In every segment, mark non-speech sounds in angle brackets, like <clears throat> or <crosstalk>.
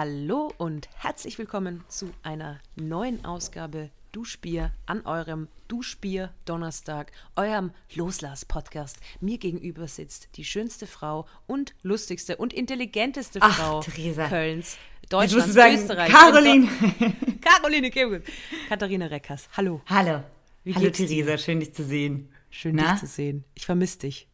Hallo und herzlich willkommen zu einer neuen Ausgabe Duschbier an eurem Duschbier Donnerstag, eurem Loslass-Podcast. Mir gegenüber sitzt die schönste Frau und lustigste und intelligenteste Ach, Frau Theresa. Kölns, Deutschlands, Österreichs. Caroline. <laughs> Caroline Kebegut. Katharina Reckers. Hallo. Hallo. Wie Hallo? Theresa, schön dich zu sehen. Schön, Na? dich zu sehen. Ich vermisse dich.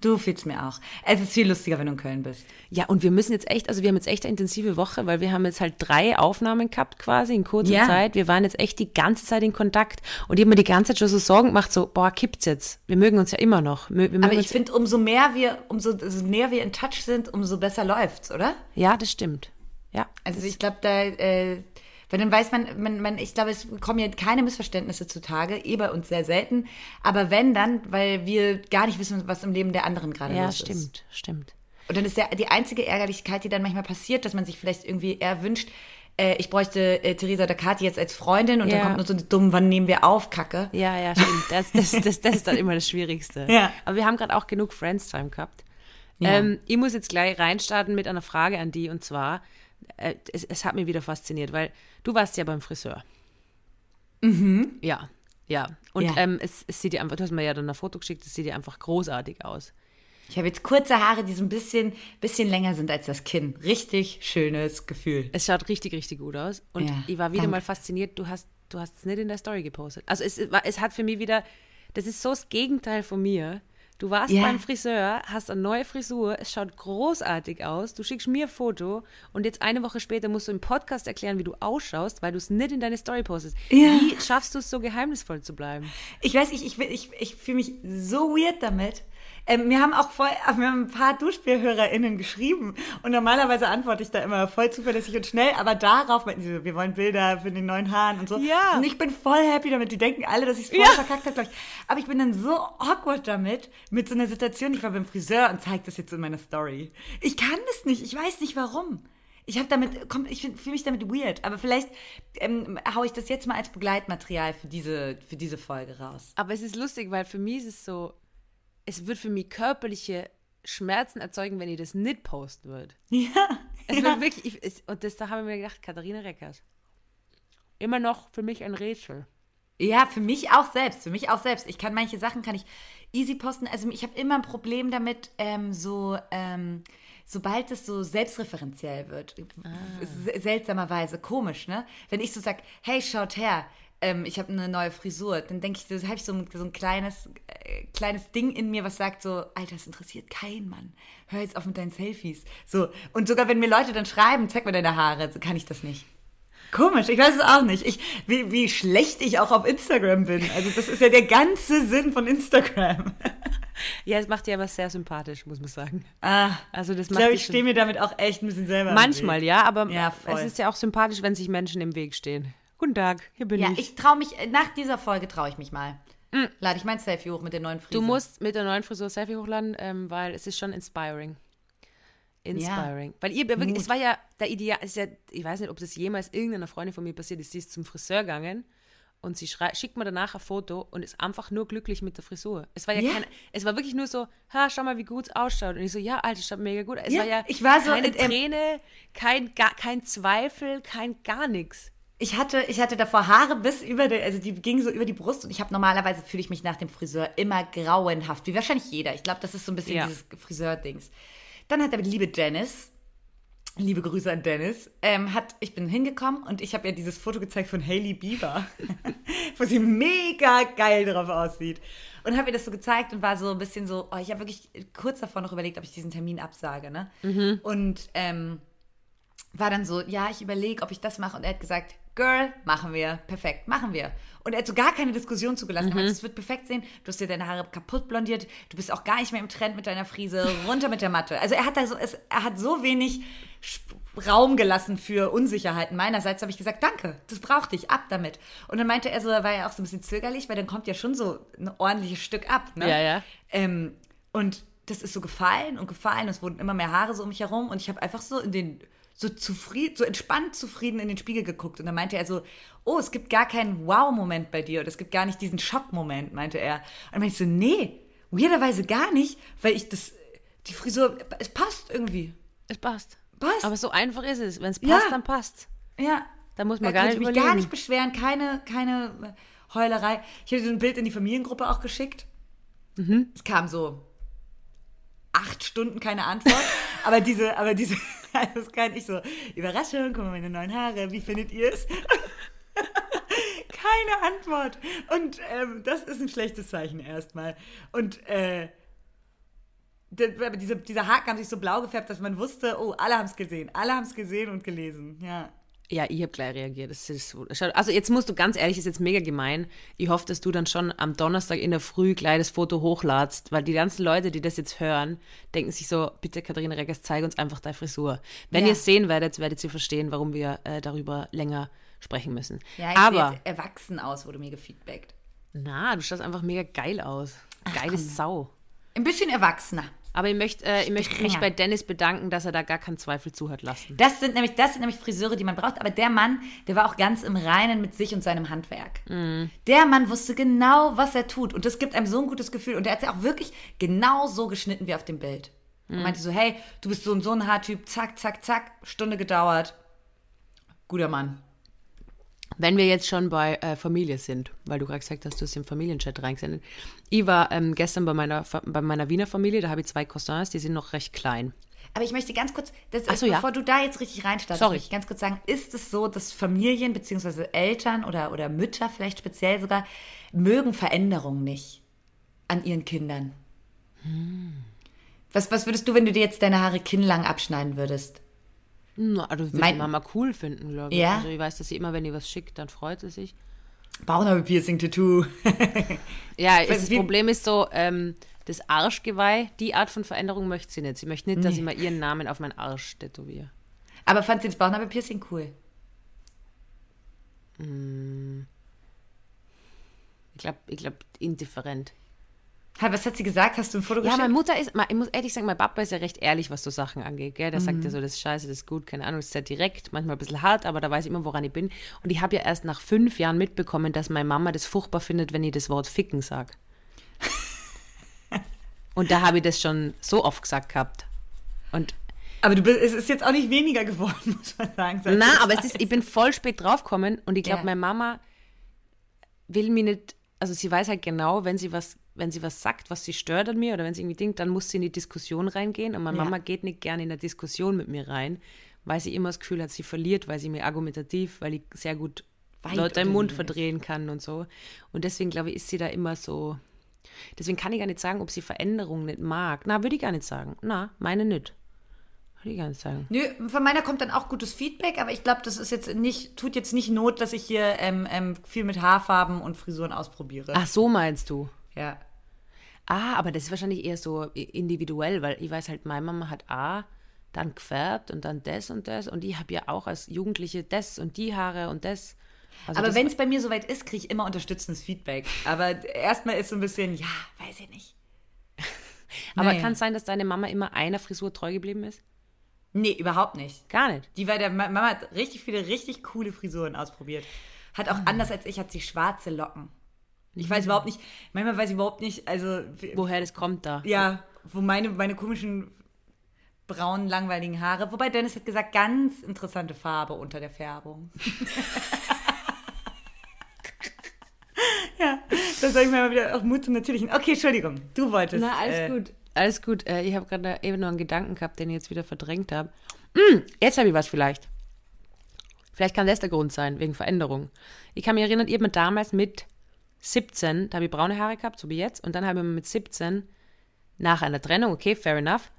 Du fehlst mir auch. Es ist viel lustiger, wenn du in Köln bist. Ja, und wir müssen jetzt echt, also wir haben jetzt echt eine intensive Woche, weil wir haben jetzt halt drei Aufnahmen gehabt quasi in kurzer Ja. Zeit. Wir waren jetzt echt die ganze Zeit in Kontakt und ich habe mir die ganze Zeit schon so Sorgen gemacht, so, boah, kippt's jetzt. Wir mögen uns ja immer noch. Aber ich finde, umso mehr wir, umso umso näher wir in Touch sind, umso besser läuft's, oder? ja, das stimmt. Ja. Also ich glaube, da, äh, weil dann weiß man, man, man, ich glaube, es kommen ja keine Missverständnisse zutage, eh bei uns sehr selten. Aber wenn dann, weil wir gar nicht wissen, was im Leben der anderen gerade ja, los ist. stimmt, stimmt. Und dann ist ja die einzige Ärgerlichkeit, die dann manchmal passiert, dass man sich vielleicht irgendwie eher wünscht, äh, ich bräuchte äh, Theresa oder Kathi jetzt als Freundin und Ja. dann kommt nur so eine dumm, wann nehmen wir auf, Kacke. Ja, ja, stimmt. Das, das, das, das ist dann immer das Schwierigste. <laughs> Ja. Aber wir haben gerade auch genug Friends-Time gehabt. Ja. Ähm, ich muss jetzt gleich reinstarten mit einer Frage an die und zwar, äh, es, es hat mich wieder fasziniert, weil du warst ja beim Friseur. Mhm. Ja, ja. Und Ja. Ähm, es, es sieht dir einfach, du hast mir ja dann ein Foto geschickt, es sieht dir einfach großartig aus. Ich habe jetzt kurze Haare, die so ein bisschen, bisschen länger sind als das Kinn. Richtig schönes Gefühl. Es schaut richtig, richtig gut aus. Und Ja, ich war wieder danke. mal fasziniert, du hast du hast es nicht in der Story gepostet. Also es, es hat für mich wieder, das ist so das Gegenteil von mir. Du warst Ja. beim Friseur, hast eine neue Frisur, es schaut großartig aus, du schickst mir ein Foto und jetzt eine Woche später musst du im Podcast erklären, wie du ausschaust, weil du es nicht in deine Story postest. Ja. Wie schaffst du es so geheimnisvoll zu bleiben? Ich weiß ich, will- ich, ich fühle mich so weird damit. Ähm, mir haben auch voll, <laughs> wir haben ein paar DuschbierhörerInnen geschrieben und normalerweise antworte ich da immer voll zuverlässig und schnell, aber darauf meinten sie so, wir wollen Bilder für den neuen Haaren und so. Ja. Und ich bin voll happy damit. Die denken alle, dass ich es voll Ja. verkackt habe, glaube ich. Aber ich bin dann so awkward damit, mit so einer Situation. Ich war beim Friseur und zeige das jetzt in meiner Story. Ich kann das nicht. Ich weiß nicht warum. Ich habe damit, komm, ich fühle mich damit weird. Aber vielleicht ähm, haue ich das jetzt mal als Begleitmaterial für diese, für diese Folge raus. Aber es ist lustig, weil für mich ist es so, es wird für mich körperliche Schmerzen erzeugen, wenn ich das nicht posten würde. <laughs> Ja. Es ja. wird wirklich, ich, es, und das, da habe ich mir gedacht, Katharina Reckers. Immer noch für mich ein Rätsel. Ja, für mich auch selbst, für mich auch selbst. Ich kann manche Sachen kann ich easy posten. Also ich habe immer ein Problem damit, ähm, so ähm, sobald es so selbstreferenziell wird, s- seltsamerweise komisch, ne? Wenn ich so sag, hey, schaut her, ähm, ich habe eine neue Frisur, dann denke ich, habe ich so ein, so ein kleines äh, kleines Ding in mir, was sagt so, Alter, das interessiert keinen Mann. Hör jetzt auf mit deinen Selfies. So und sogar wenn mir Leute dann schreiben, zeig mir deine Haare, so kann ich das nicht. Komisch, ich weiß es auch nicht. Ich, wie, wie schlecht ich auch auf Instagram bin. Also das ist ja der ganze Sinn von Instagram. <laughs> Ja, es macht dich aber sehr sympathisch, muss man sagen. Ah, Also das ich macht glaube, dich ich stehe mir damit auch echt ein bisschen selber. Manchmal, ja, aber Ja, es ist ja auch sympathisch, wenn sich Menschen im Weg stehen. Guten Tag, hier bin Ja, ich. ich traue mich, nach dieser Folge traue ich mich mal. Lade ich mein Selfie hoch mit der neuen Frisur. Du musst mit der neuen Frisur Selfie hochladen, ähm, weil es ist schon inspiring. Inspiring. Weil ihr wirklich, es war ja der Ideal, es ist ja, ich weiß nicht, ob das jemals irgendeiner Freundin von mir passiert ist, die ist zum Friseur gegangen und sie schrei- schickt mir danach ein Foto und ist einfach nur glücklich mit der Frisur. Es war ja, Ja. kein, es war wirklich nur so, ha, schau mal, wie gut es ausschaut. Und ich so, ja, Alter, schaut mega gut. Es Ja, war ja ich war so, keine äh, Träne, kein, gar, kein Zweifel, kein gar nichts. Ich hatte, ich hatte davor Haare bis über die, also die gingen so über die Brust und ich habe normalerweise fühle ich mich nach dem Friseur immer grauenhaft, wie wahrscheinlich jeder. Ich glaube, das ist so ein bisschen Ja. dieses Friseur-Dings. Dann hat der liebe Dennis, liebe Grüße an Dennis, ähm, hat, ich bin hingekommen und ich habe ja dieses Foto gezeigt von Hailey Bieber, <laughs> wo sie mega geil drauf aussieht. Und habe ihr das so gezeigt und war so ein bisschen so, oh, ich habe wirklich kurz davor noch überlegt, ob ich diesen Termin absage, ne? Und ähm, war dann so, ja, ich überlege, ob ich das mache. Und er hat gesagt, Girl, machen wir. Perfekt, machen wir. Und er hat so gar keine Diskussion zugelassen. Er meinte, es wird perfekt sehen. Du hast dir deine Haare kaputt blondiert. Du bist auch gar nicht mehr im Trend mit deiner Frise. Runter mit der Matte. Also er hat da so, es, er hat so wenig Raum gelassen für Unsicherheiten. Meinerseits habe ich gesagt, danke, das brauchte ich, ab damit. Und dann meinte er so, er war ja auch so ein bisschen zögerlich, weil dann kommt ja schon so ein ordentliches Stück ab. Ne? Ja, ja. Ähm, und das ist so gefallen und gefallen. Es wurden immer mehr Haare so um mich herum und ich habe einfach so in den so zufrieden, so entspannt zufrieden in den Spiegel geguckt und dann meinte er so, oh, es gibt gar keinen Wow-Moment bei dir oder es gibt gar nicht diesen Schock-Moment, meinte er. Und dann meinte ich so, nee, weirderweise gar nicht, weil ich das, die Frisur, es passt irgendwie. Es passt. Passt. Aber so einfach ist es. Wenn es passt, Ja. dann passt. Ja. Da muss man Da gar nicht ich mich überlegen. gar nicht beschweren. Keine, keine Heulerei. Ich habe so ein Bild in die Familiengruppe auch geschickt. Mhm. Es kam so acht Stunden keine Antwort. aber diese, aber diese, <laughs> das kann ich so, Überraschung, guck mal meine neuen Haare, wie findet ihr es? <laughs> keine Antwort. Und ähm, das ist ein schlechtes Zeichen erstmal. Und äh, diese, dieser Haken haben sich so blau gefärbt, dass man wusste, oh, alle haben es gesehen. Alle haben es gesehen und gelesen. Ja. Ja, ich habe gleich reagiert. Das ist Also jetzt musst du ganz ehrlich, ist jetzt mega gemein. Ich hoffe, dass du dann schon am Donnerstag in der Früh gleich das Foto hochladst, weil die ganzen Leute, die das jetzt hören, denken sich so, bitte Katharina Reckers, zeig uns einfach deine Frisur. Wenn Ja. ihr es sehen werdet, werdet ihr verstehen, warum wir äh, darüber länger sprechen müssen. Ja, ich Aber, jetzt erwachsen aus, wurde mir gefeedbackt. na, du schaust einfach mega geil aus. Geile Sau. Ein bisschen erwachsener. Aber ich möchte äh, ich möchte mich bei Dennis bedanken, dass er da gar keinen Zweifel zu hat lassen. Das sind nämlich, das sind nämlich Friseure, die man braucht. Aber der Mann, der war auch ganz im Reinen mit sich und seinem Handwerk. Der Mann wusste genau, was er tut. Und das gibt einem so ein gutes Gefühl. Und er hat ja auch wirklich genau so geschnitten wie auf dem Bild. Und meinte so, hey, du bist so und so ein Haartyp. Zack, zack, zack. Stunde gedauert. Guter Mann. Wenn wir jetzt schon bei äh, Familie sind, weil du gerade gesagt hast, du hast im Familienchat reingesendet. Ich war ähm, gestern bei meiner, bei meiner Wiener Familie, da habe ich zwei Cousins, die sind noch recht klein. Aber ich möchte ganz kurz, das ist, so, ja. bevor du da jetzt richtig reinstartest, möchte ich ganz kurz sagen, ist es so, dass Familien bzw. Eltern oder, oder Mütter vielleicht speziell sogar mögen Veränderungen nicht an ihren Kindern? Hm. Was, was würdest du, wenn du dir jetzt deine Haare kinnlang abschneiden würdest? Na, also würde Mein- die Mama cool finden, glaube ich. Ja? Also ich weiß, dass sie immer, wenn ihr was schickt, dann freut sie sich. Bauchnabel-Piercing-Tattoo. <laughs> Ja, das Problem ist so, ähm, das Arschgeweih, die Art von Veränderung möchte sie nicht. Sie möchte nicht, dass ich mal ihren Namen auf meinen Arsch tätowiere. Aber fand sie das Bauchnabel-Piercing cool? Ich glaube, ich glaub, indifferent. Was hat sie gesagt? Hast du ein Foto Ja, geschickt? meine Mutter ist, ich muss ehrlich sagen, mein Papa ist ja recht ehrlich, was so Sachen angeht. Gell? Der sagt Mhm. ja so, das ist scheiße, das ist gut, keine Ahnung, das ist sehr direkt, manchmal ein bisschen hart, aber da weiß ich immer, woran ich bin. Und ich habe ja erst nach fünf Jahren mitbekommen, dass meine Mama das furchtbar findet, wenn ich das Wort ficken sage. <laughs> Und da habe ich das schon so oft gesagt gehabt. Und Aber du bist, es ist jetzt auch nicht weniger geworden, <laughs> muss man sagen. na, aber es ist, ich bin voll spät draufgekommen und ich glaube, Ja. meine Mama will mich nicht, also sie weiß halt genau, wenn sie was, wenn sie was sagt, was sie stört an mir oder wenn sie irgendwie denkt, dann muss sie in die Diskussion reingehen und meine Ja. Mama geht nicht gerne in eine Diskussion mit mir rein, weil sie immer das Gefühl hat, sie verliert, weil sie mir argumentativ, weil ich sehr gut Weit Leute im Mund verdrehen kann und so. Und deswegen glaube ich, ist sie da immer so. Deswegen kann ich gar nicht sagen, ob sie Veränderungen nicht mag. Na, würde ich gar nicht sagen. Na, meine nicht. Würde ich gar nicht sagen. Nö, von meiner kommt dann auch gutes Feedback, aber ich glaube, das ist jetzt nicht, tut jetzt nicht Not, dass ich hier ähm, ähm, viel mit Haarfarben und Frisuren ausprobiere. Ach, so meinst du? Ja. Ah, aber das ist wahrscheinlich eher so individuell, weil ich weiß halt, meine Mama hat A, dann gefärbt und dann das und das und ich habe ja auch als Jugendliche das und die Haare und das. Also Aber wenn es bei mir soweit ist, kriege ich immer unterstützendes Feedback. Aber <laughs> erstmal ist so ein bisschen, ja, weiß ich nicht. <laughs> aber kann es sein, dass deine Mama immer einer Frisur treu geblieben ist? Nee, überhaupt nicht. Gar nicht. Die war der Ma- Mama hat richtig viele richtig coole Frisuren ausprobiert. Hat auch anders als ich, hat sie schwarze Locken. Ich weiß überhaupt nicht, manchmal weiß ich überhaupt nicht, also Woher das kommt da? ja, wo meine, meine komischen braunen, langweiligen Haare. Wobei Dennis hat gesagt, ganz interessante Farbe unter der Färbung. <laughs> ja, das sage ich mir mal wieder auch Mut zum Natürlichen. Okay, Entschuldigung, du wolltest. Na, alles äh, gut. Alles gut. Äh, ich habe gerade eben noch einen Gedanken gehabt, den ich jetzt wieder verdrängt habe. Hm, jetzt habe ich was vielleicht. Vielleicht kann das der Grund sein, wegen Veränderung. Ich kann mich erinnern, ich habe mir damals mit 17, da habe ich braune Haare gehabt, so wie jetzt, und dann habe ich mir mit 17, nach einer Trennung, okay, fair enough,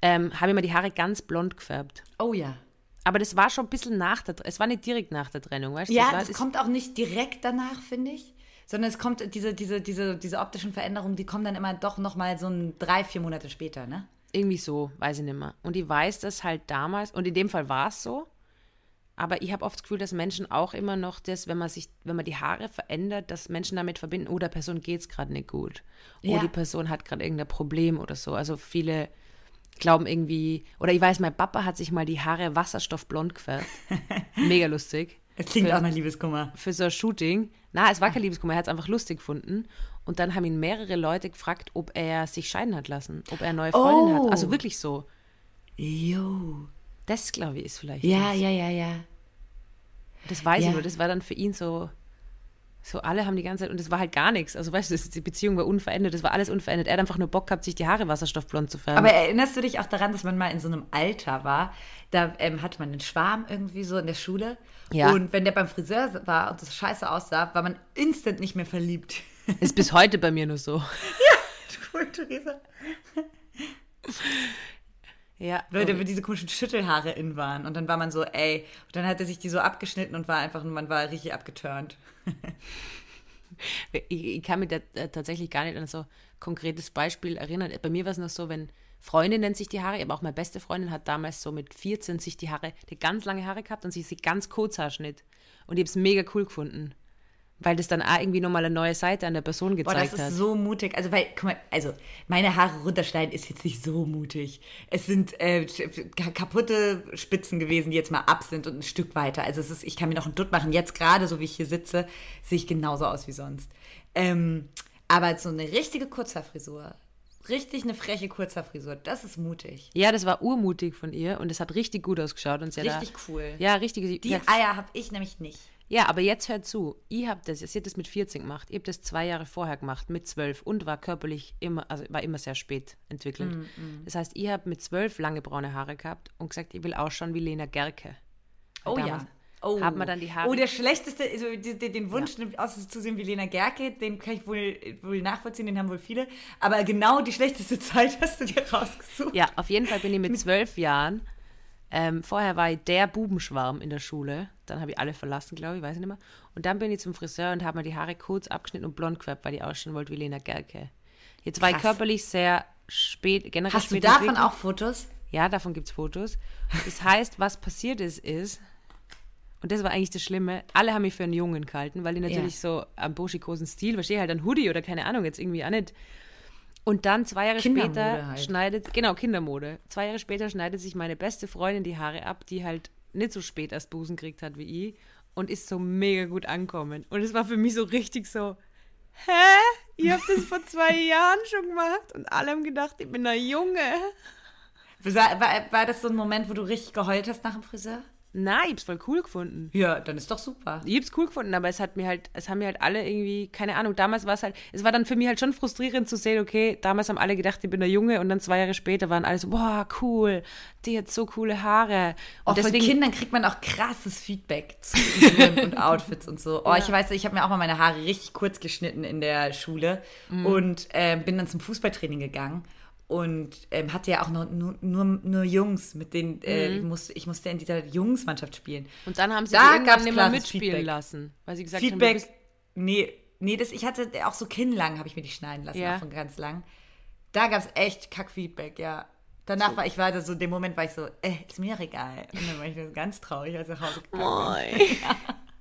ähm, habe ich mir die Haare ganz blond gefärbt. Oh ja. Aber das war schon ein bisschen nach der, es war nicht direkt nach der Trennung, weißt du? Ja, das das kommt auch nicht direkt danach, finde ich. Sondern es kommt, diese, diese, diese, diese optischen Veränderungen, die kommen dann immer doch nochmal so ein drei, vier Monate später, ne? Irgendwie so, weiß ich nicht mehr. Und ich weiß das halt damals, und in dem Fall war es so, aber ich habe oft das Gefühl, dass Menschen auch immer noch das, wenn man sich, wenn man die Haare verändert, dass Menschen damit verbinden, oh, der Person geht es gerade nicht gut. Oh, Ja. die Person hat gerade irgendein Problem oder so. Also viele glauben irgendwie, oder ich weiß, mein Papa hat sich mal die Haare wasserstoffblond gefärbt. <laughs> Mega lustig. Es klingt Für- auch nach Liebeskummer. Für so ein Shooting. Na, es war kein Liebeskummer, er hat es einfach lustig gefunden. Und dann haben ihn mehrere Leute gefragt, ob er sich scheiden hat lassen, ob er eine neue Freundin Oh. hat. Also wirklich so. Jo. Das, glaube ich, ist vielleicht. Ja, das. ja, ja, ja. Das weiß Ja. ich nur. Das war dann für ihn so, so alle haben die ganze Zeit, und das war halt gar nichts. Also weißt du, die Beziehung war unverändert, das war alles unverändert. Er hat einfach nur Bock gehabt, sich die Haare wasserstoffblond zu färben. Aber erinnerst du dich auch daran, dass man mal in so einem Alter war? Da ähm, hatte man einen Schwarm irgendwie so in der Schule. Ja. Und wenn der beim Friseur war und das scheiße aussah, war man instant nicht mehr verliebt. ist bis heute bei mir nur so. <laughs> Cool, Theresa. Ja. Weil da diese komischen Schüttelhaare in waren. Und dann war man so, ey. Und dann hat er sich die so abgeschnitten und war einfach, man war richtig abgeturnt. <laughs> Ich, ich kann mich da äh, tatsächlich gar nicht an so konkretes Beispiel erinnern. Bei mir war es noch so, wenn Freundinnen sich die Haare, aber auch meine beste Freundin hat damals so mit 14 sich die Haare, die ganz lange Haare gehabt und sich sie ganz Kurzhaarschnitt. Und ich habe es mega cool gefunden. Weil das dann auch irgendwie nochmal eine neue Seite an der Person Boah, gezeigt das ist hat. so mutig. Also, weil, guck mal, also, meine Haare runterschneiden ist jetzt nicht so mutig. Es sind äh, ka- kaputte Spitzen gewesen, die jetzt mal ab sind und ein Stück weiter. Also, es ist, ich kann mir noch einen Dutt machen. Jetzt gerade, so wie ich hier sitze, sehe ich genauso aus wie sonst. Ähm, aber so eine richtige Kurzhaarfrisur, richtig eine freche Kurzhaarfrisur, das ist mutig. Ja, das war urmutig von ihr und es hat richtig gut ausgeschaut. Und sie hat Richtig da, cool. Ja, richtig. Die hat- Eier habe ich nämlich nicht. Ja, aber jetzt hört zu. Ich habe das, sie hat das mit 14 gemacht. Ich habe das zwei Jahre vorher gemacht, mit 12 und war körperlich immer, also war immer sehr spät entwickelt. Mm, Das heißt, ich habe mit 12 lange braune Haare gehabt und gesagt, ich will ausschauen wie Lena Gerke. Oh Damals ja. Oh. Hat man dann die Haare. Oh, der schlechteste, also den Wunsch, auszusehen wie Lena Gerke, den kann ich wohl, wohl nachvollziehen, den haben wohl viele. Aber genau die schlechteste <laughs> Zeit hast du dir rausgesucht. Ja, auf jeden Fall bin ich mit zwölf Jahren. Ähm, vorher war ich der Bubenschwarm in der Schule. Dann habe ich alle verlassen, glaube ich, weiß ich nicht mehr. Und dann bin ich zum Friseur und habe mir die Haare kurz abgeschnitten und blond gefärbt, weil ich ausschauen wollte wie Lena Gerke. Jetzt war ich Krass. körperlich sehr spät, generell Hast du spät davon entwickelt. auch Fotos? Ja, davon gibt es Fotos. Das heißt, was passiert ist, ist, und das war eigentlich das Schlimme, alle haben mich für einen Jungen gehalten, weil die natürlich so am burschikosen Stil, verstehe halt ein Hoodie oder keine Ahnung, jetzt irgendwie auch nicht. Und dann zwei Jahre später halt. schneidet, genau, Kindermode. Zwei Jahre später schneidet sich meine beste Freundin die Haare ab, die halt nicht so spät erst Busen gekriegt hat wie ich und ist so mega gut ankommen. Und es war für mich so richtig so, hä? Ihr habt das vor zwei <laughs> Jahren schon gemacht und alle haben gedacht, ich bin ein Junge. War, war, war das so ein Moment, wo du richtig geheult hast nach dem Friseur? Nein, ich hab's voll cool gefunden. Ja, dann ist doch super. Ich hab's cool gefunden, aber es hat mir halt, es haben mir halt alle irgendwie, keine Ahnung, damals war es halt, es war dann für mich halt schon frustrierend zu sehen, okay, damals haben alle gedacht, ich bin der Junge und dann zwei Jahre später waren alle so, boah, cool, die hat so coole Haare. Und von deswegen, Kindern kriegt man auch krasses Feedback zu und <laughs> Outfits und so. Oh, ich weiß, ich habe mir auch mal meine Haare richtig kurz geschnitten in der Schule und ähm, bin dann zum Fußballtraining gegangen und ähm, hatte ja auch nur, nur, nur, Jungs, mit denen äh, ich, musste, ich musste in dieser Jungsmannschaft spielen. und dann haben sie Da irgendwann gab's nicht mehr klares mitspielen Feedback. lassen, weil sie gesagt haben, Feedback, bist, nee, nee, das, ich hatte auch so kinnlang, habe ich mir die schneiden lassen, Ja. auch von ganz lang. Da gab es echt Kack-Feedback, ja. Danach war ich weiter so, dem Moment war ich so, äh, ist mir egal. Und dann war ich so ganz traurig, als ich nach Hause gegangen bin. <laughs>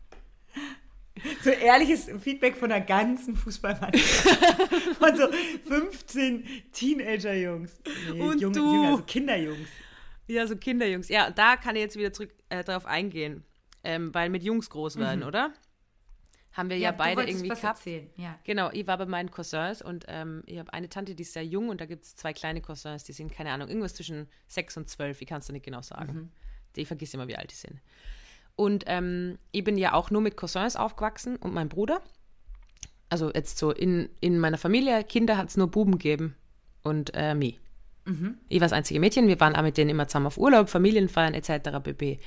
So ehrliches Feedback von der ganzen Fußballmannschaft. <laughs> Von so 15 Teenager-Jungs. Nee, Und Junge, du. Junge, also Kinderjungs. ja, so Kinderjungs. Ja, da kann ich jetzt wieder zurück äh, drauf eingehen, ähm, weil mit Jungs groß werden, oder? Haben wir ja, du beide irgendwie was gehabt. erzählen. Ja. Genau, ich war bei meinen Cousins und ähm, ich habe eine Tante, die ist sehr jung und da gibt es zwei kleine Cousins, die sind, keine Ahnung, irgendwas zwischen sechs und zwölf, ich kann es dir nicht genau sagen. Ich vergesse immer, wie alt die sind. Und ähm, ich bin ja auch nur mit Cousins aufgewachsen und mein Bruder. Also jetzt so in, in meiner Familie, Kinder hat es nur Buben gegeben und äh, mich. Ich war das einzige Mädchen, wir waren auch mit denen immer zusammen auf Urlaub, Familienfeiern etc. bb.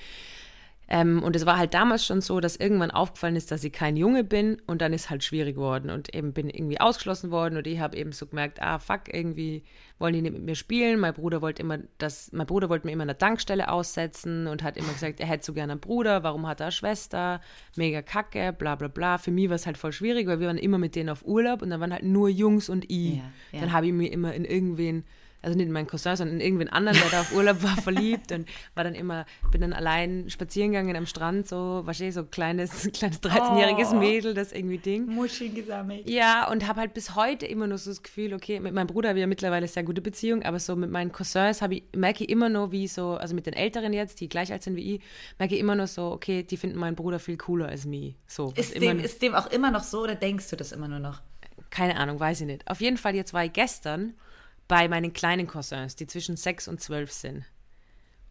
Ähm, und es war halt damals schon so, dass irgendwann aufgefallen ist, dass ich kein Junge bin und dann ist halt schwierig geworden und eben bin irgendwie ausgeschlossen worden und ich habe eben so gemerkt, ah fuck, irgendwie wollen die nicht mit mir spielen. Mein Bruder wollte immer das, mein Bruder wollte mir immer eine Tankstelle aussetzen und hat immer gesagt, er hätte so gerne einen Bruder, warum hat er eine Schwester? Mega kacke, bla bla bla. Für mich war es halt voll schwierig, weil wir waren immer mit denen auf Urlaub und dann waren halt nur Jungs und ich. Ja, ja. Dann habe ich mir immer in irgendwen also nicht in meinen Cousin, sondern in irgendwen anderen, der da auf Urlaub war, <laughs> verliebt und war dann immer, bin dann allein spazieren gegangen am Strand, so, wahrscheinlich so ein kleines, <laughs> kleines 13-jähriges Oh. Mädel, das irgendwie Ding. Muschi gesammelt. Ja, und habe halt bis heute immer noch so das Gefühl, okay, mit meinem Bruder habe ich ja mittlerweile sehr gute Beziehung, aber so mit meinen Cousins habe ich, merke ich immer noch, wie so, also mit den Älteren jetzt, die gleich alt sind wie ich, merke ich immer noch so, okay, die finden meinen Bruder viel cooler als mich. So, Ist dem, noch- ist dem auch immer noch so oder denkst du das immer nur noch? keine Ahnung, weiß ich nicht. Auf jeden Fall, jetzt war ich gestern bei meinen kleinen Cousins, die zwischen sechs und zwölf sind.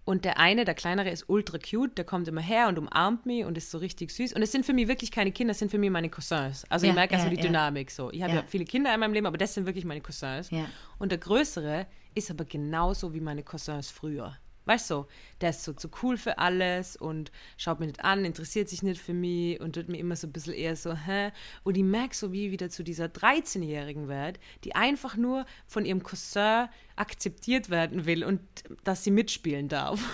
Und der eine, der kleinere, ist ultra cute. Der kommt immer her und umarmt mich und ist so richtig süß. Und es sind für mich wirklich keine Kinder, das sind für mich meine Cousins. Also Ja, ich merke also ja, die ja. Dynamik so. Ich habe ja. Viele Kinder in meinem Leben, aber das sind wirklich meine Cousins. Und der größere ist aber genauso wie meine Cousins früher. Weißt du, der ist so zu cool für alles und schaut mich nicht an, interessiert sich nicht für mich und wird mir immer so ein bisschen eher so, hä? Und ich merke so, wie ich wieder zu dieser 13-Jährigen werde, die einfach nur von ihrem Cousin akzeptiert werden will und dass sie mitspielen darf. <laughs>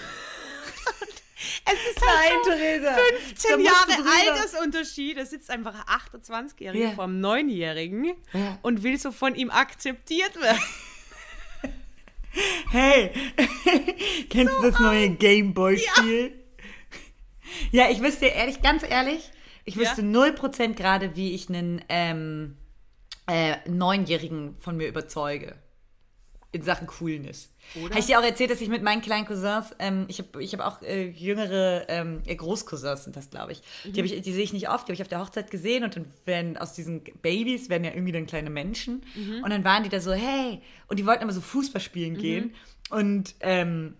es ist halt so Theresa. 15 da musst Jahre. Altersunterschied. Da sitzt einfach ein 28-Jähriger Ja. vor einem 9-Jährigen Ja. und will so von ihm akzeptiert werden. Hey, <laughs> kennst du das neue Gameboy-Spiel? Ja. ich wüsste ehrlich, ganz ehrlich, ich Ja. wüsste 0% gerade, wie ich einen ähm, äh, Neunjährigen von mir überzeuge. In Sachen Coolness. Oder? Habe ich dir auch erzählt, dass ich mit meinen kleinen Cousins, ähm, ich habe ich hab auch äh, jüngere ähm, äh, Großcousins sind das, glaube ich. Die, hab ich. die sehe ich nicht oft, die habe ich auf der Hochzeit gesehen und dann werden aus diesen Babys werden ja irgendwie dann kleine Menschen. Und dann waren die da so, hey, und die wollten immer so Fußball spielen gehen. Und ähm,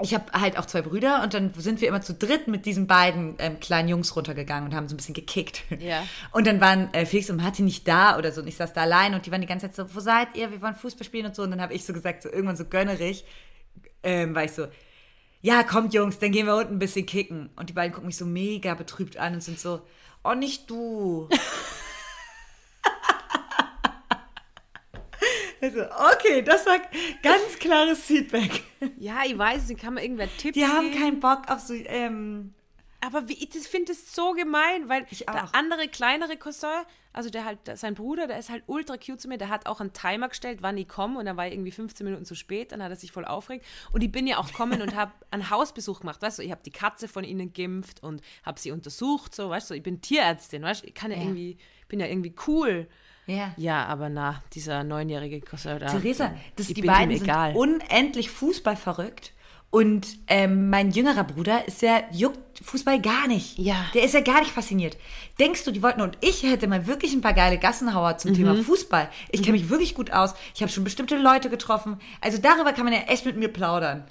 ich habe halt auch zwei Brüder und dann sind wir immer zu dritt mit diesen beiden ähm, kleinen Jungs runtergegangen und haben so ein bisschen gekickt. Ja. Und dann waren äh, Felix und Martin nicht da oder so und ich saß da allein und die waren die ganze Zeit so, wo seid ihr? Wir wollen Fußball spielen und so. Und dann habe ich so gesagt, so irgendwann so gönnerig, ähm, war ich so, ja, kommt Jungs, dann gehen wir unten ein bisschen kicken. Und die beiden gucken mich so mega betrübt an und sind so, oh, nicht du. <laughs> also, okay, das war ganz klares Feedback. Ja, ich weiß, kann man irgendwer Tipps Die haben geben? keinen Bock auf so, ähm, Aber wie, ich finde es so gemein, weil Ich der andere kleinere Cousin, also der halt, sein Bruder, der ist halt ultra cute zu mir, der hat auch einen Timer gestellt, wann ich komme und dann war ich irgendwie 15 Minuten zu spät, dann hat er sich voll aufgeregt und ich bin ja auch gekommen und habe einen Hausbesuch gemacht, weißt du, ich habe die Katze von ihnen geimpft und habe sie untersucht, so, weißt du, ich bin Tierärztin, weißt du, ich kann ja, Ja. irgendwie, bin ja irgendwie cool. Ja. Ja, aber na, dieser neunjährige Cousin da. Theresa, das, die beiden sind egal. unendlich Fußball verrückt. Und ähm, mein jüngerer Bruder ist ja, juckt Fußball gar nicht. Ja. Der ist ja gar nicht fasziniert. Denkst du, die wollten, und ich hätte mal wirklich ein paar geile Gassenhauer zum Mhm. Thema Fußball. Ich kenne mich wirklich gut aus. Ich habe schon bestimmte Leute getroffen. Also darüber kann man ja echt mit mir plaudern.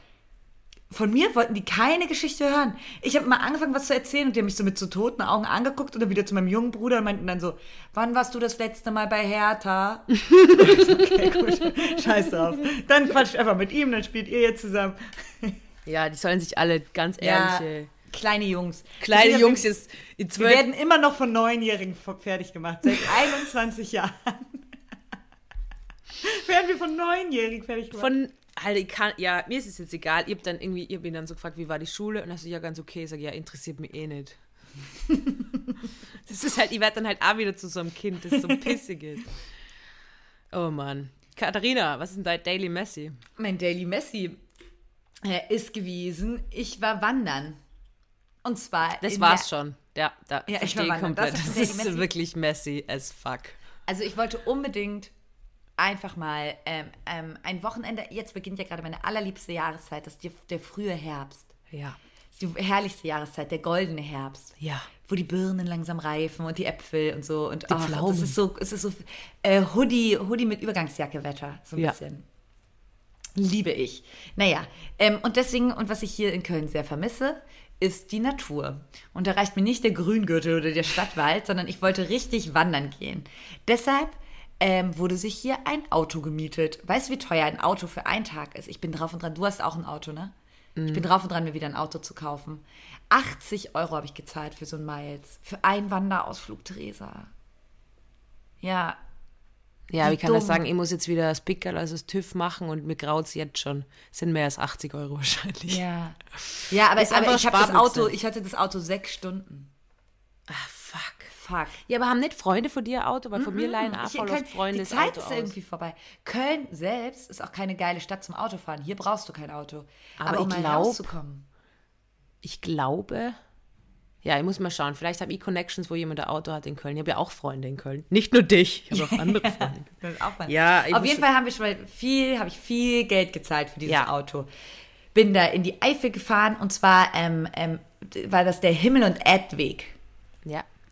Von mir wollten die keine Geschichte hören. Ich habe mal angefangen, was zu erzählen und die haben mich so mit so toten Augen angeguckt und dann wieder zu meinem jungen Bruder und meinten dann so, wann warst du das letzte Mal bei Hertha? <laughs> okay, gut. Scheiß drauf. Dann quatscht einfach mit ihm, dann spielt ihr jetzt zusammen. ja, die sollen sich alle ganz Ja, ehrliche kleine Jungs. kleine Wir- Jungs jetzt in Wir zwölf werden immer noch von Neunjährigen fertig gemacht. Seit <laughs> 21 Jahren. <laughs> werden wir von Neunjährigen fertig gemacht. Von, halt, ich kann, ja, mir ist es jetzt egal. Ich hab dann irgendwie, ich hab ihn dann so gefragt, wie war die Schule? Und er so, ja, ganz okay. Ich sag, ja, interessiert mich eh nicht. <laughs> das ist halt, ich werde dann halt auch wieder zu so einem Kind, das so pissig ist. Oh Mann. Katharina, was ist denn dein Daily Messi? mein Daily Messi äh, ist gewesen, ich war wandern. Und zwar. Das war's schon. Ja, da Ja, ich war wandern. komplett. Das Das, ist ist Daily Messi. wirklich messy as fuck. Also ich wollte unbedingt einfach mal ähm, ähm, ein Wochenende. Jetzt beginnt ja gerade meine allerliebste Jahreszeit, das ist die, der frühe Herbst. Ja. Das ist die herrlichste Jahreszeit, der goldene Herbst. Ja. Wo die Birnen langsam reifen und die Äpfel und so. Und Die ach, Pflaumen. Das ist so, es ist so äh, Hoodie, Hoodie mit Übergangsjacke Wetter. So ein Ja. bisschen. Liebe ich. Naja, ähm, und deswegen, und was ich hier in Köln sehr vermisse, ist die Natur. Und da reicht mir nicht der Grüngürtel oder der Stadtwald, sondern ich wollte richtig wandern gehen. Deshalb ähm, wurde sich hier ein Auto gemietet. Weißt du, wie teuer ein Auto für einen Tag ist? Ich bin drauf und dran. Du hast auch ein Auto, ne? Ich bin drauf und dran, mir wieder ein Auto zu kaufen. 80 Euro habe ich gezahlt für so ein Miles. Für einen Wanderausflug, Theresa. Ja, Ja, Wie wie kann das dumm. sagen? Ich muss jetzt wieder das Pickerl, also das TÜV machen und mir graut's jetzt schon. Sind mehr als 80 Euro <laughs> wahrscheinlich. Ja. Ja, aber, aber ich habe das. Auto, ich hatte das Auto sechs Stunden. Fuck. Ja, aber haben nicht Freunde von dir Auto? Weil von mir leihen auch Ich, voll kein, oft Freunde die Zeit Auto ist aus. irgendwie vorbei. Köln selbst ist auch keine geile Stadt zum Autofahren. Hier brauchst du kein Auto. Aber Aber, um ich mal glaub- rauszukommen. Ich glaube, ja, ich muss mal schauen. Vielleicht habe ich Connections, wo jemand ein Auto hat in Köln. Ich habe ja auch Freunde in Köln. Nicht nur dich, ich habe <laughs> auch andere Freunde. Ja, Auf jeden Fall haben wir schon mal viel, habe ich viel Geld gezahlt für dieses Ja. Auto. Bin da in die Eifel gefahren und zwar ähm, ähm, war das der Himmel- und Erdweg.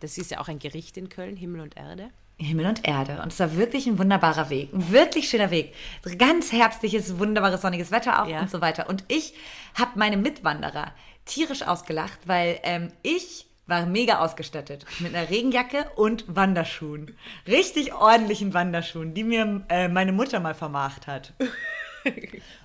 Das ist ja auch ein Gericht in Köln, Himmel und Erde. Himmel und Erde. Und es war wirklich ein wunderbarer Weg. Ein wirklich schöner Weg. Ganz herbstliches, wunderbares, sonniges Wetter auch Ja. und so weiter. Und ich habe meine Mitwanderer tierisch ausgelacht, weil ähm, ich war mega ausgestattet. Mit einer Regenjacke und Wanderschuhen. Richtig ordentlichen Wanderschuhen, die mir äh, meine Mutter mal vermacht hat.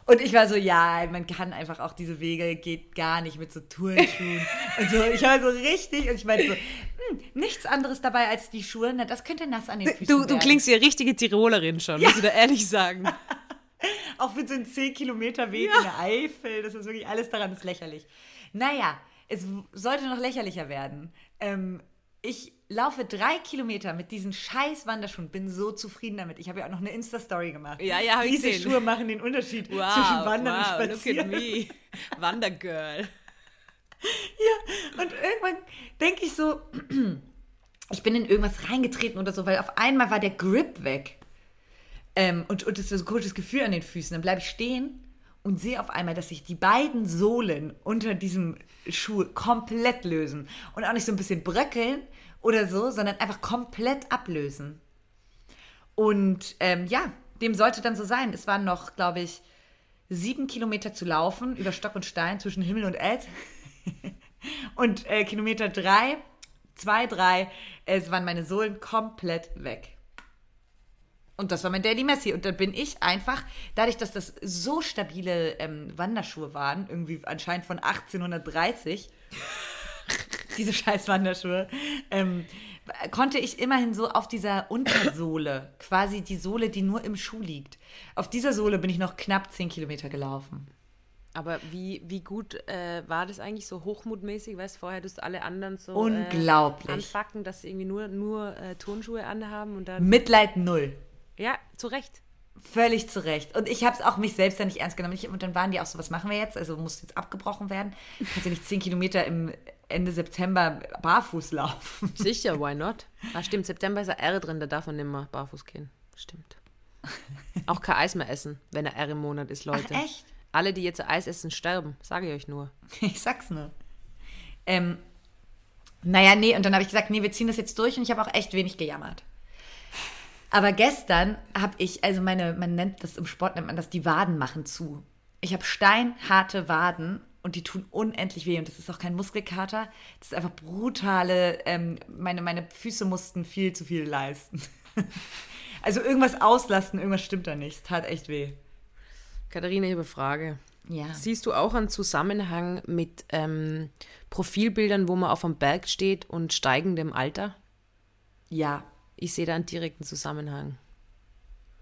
Und ich war so, ja, man kann einfach auch diese Wege, geht gar nicht mit so Turnschuhen. Und so, ich war so richtig, und ich meinte so, hm, nichts anderes dabei als die Schuhe, na, das könnte nass an den Füßen Du, du werden. klingst wie eine richtige Tirolerin schon, muss ich da ehrlich sagen. <laughs> Auch für so einen 10 Kilometer Weg in der Eifel, das ist wirklich, alles daran ist lächerlich. Naja, es sollte noch lächerlicher werden. Ähm, ich laufe drei Kilometer mit diesen scheiß Wanderschuhen, bin so zufrieden damit. Ich habe ja auch noch eine Insta-Story gemacht. Ja, ja, ich Diese gesehen. Schuhe machen den Unterschied Wow, zwischen Wandern wow, und look Spazieren. at me. Wandergirl. <laughs> Und irgendwann denke ich so, <clears throat> ich bin in irgendwas reingetreten oder so, weil auf einmal war der Grip weg. Ähm, und, und es war so ein komisches Gefühl an den Füßen. Dann bleibe ich stehen und sehe auf einmal, dass sich die beiden Sohlen unter diesem Schuh komplett lösen. Und auch nicht so ein bisschen bröckeln oder so, sondern einfach komplett ablösen. Und ähm, ja, dem sollte dann so sein. Es waren noch, glaube ich, sieben Kilometer zu laufen über Stock und Stein zwischen Himmel und Erd. <laughs> und äh, Kilometer drei, zwei, drei, es waren meine Sohlen komplett weg. Und das war mein Daily Messi. Und dann bin ich einfach, dadurch, dass das so stabile ähm, Wanderschuhe waren, irgendwie anscheinend von 1830, <laughs> diese scheiß Wanderschuhe, ähm, konnte ich immerhin so auf dieser Untersohle, quasi die Sohle, die nur im Schuh liegt, auf dieser Sohle bin ich noch knapp 10 Kilometer gelaufen. Aber wie, wie gut äh, war das eigentlich so hochmutmäßig? Weißt du, vorher tust alle anderen so Unglaublich. Äh, anfacken, dass sie irgendwie nur, nur äh, Turnschuhe anhaben und dann. Mitleid null. Ja, zu Recht. Völlig zu Recht. Und ich habe es auch mich selbst dann nicht ernst genommen. Ich, und dann waren die auch so, was machen wir jetzt? Also muss jetzt abgebrochen werden. Kannst ja nicht 10 Kilometer im Ende September barfuß laufen. <laughs> Sicher, why not? Ah, stimmt, September ist ein R drin, da darf man nicht mehr barfuß gehen. Stimmt. Auch kein Eis mehr essen, wenn er R im Monat ist, Leute. Ach, echt? Alle, die jetzt Eis essen, sterben, sage ich euch nur. Ich sag's nur. Ähm, naja, nee, und dann habe ich gesagt, nee, wir ziehen das jetzt durch und ich habe auch echt wenig gejammert. Aber gestern habe ich, also meine, man nennt das im Sport, nennt man das, die Waden machen zu. Ich habe steinharte Waden und die tun unendlich weh und das ist auch kein Muskelkater. Das ist einfach brutale, ähm, meine, meine Füße mussten viel zu viel leisten. <laughs> also irgendwas auslasten, irgendwas stimmt da nicht. Es tat echt weh. Katharina, ich habe eine Frage. Ja. Siehst du auch einen Zusammenhang mit ähm, Profilbildern, wo man auf einem Berg steht und steigendem Alter? Ja. Ich sehe da einen direkten Zusammenhang.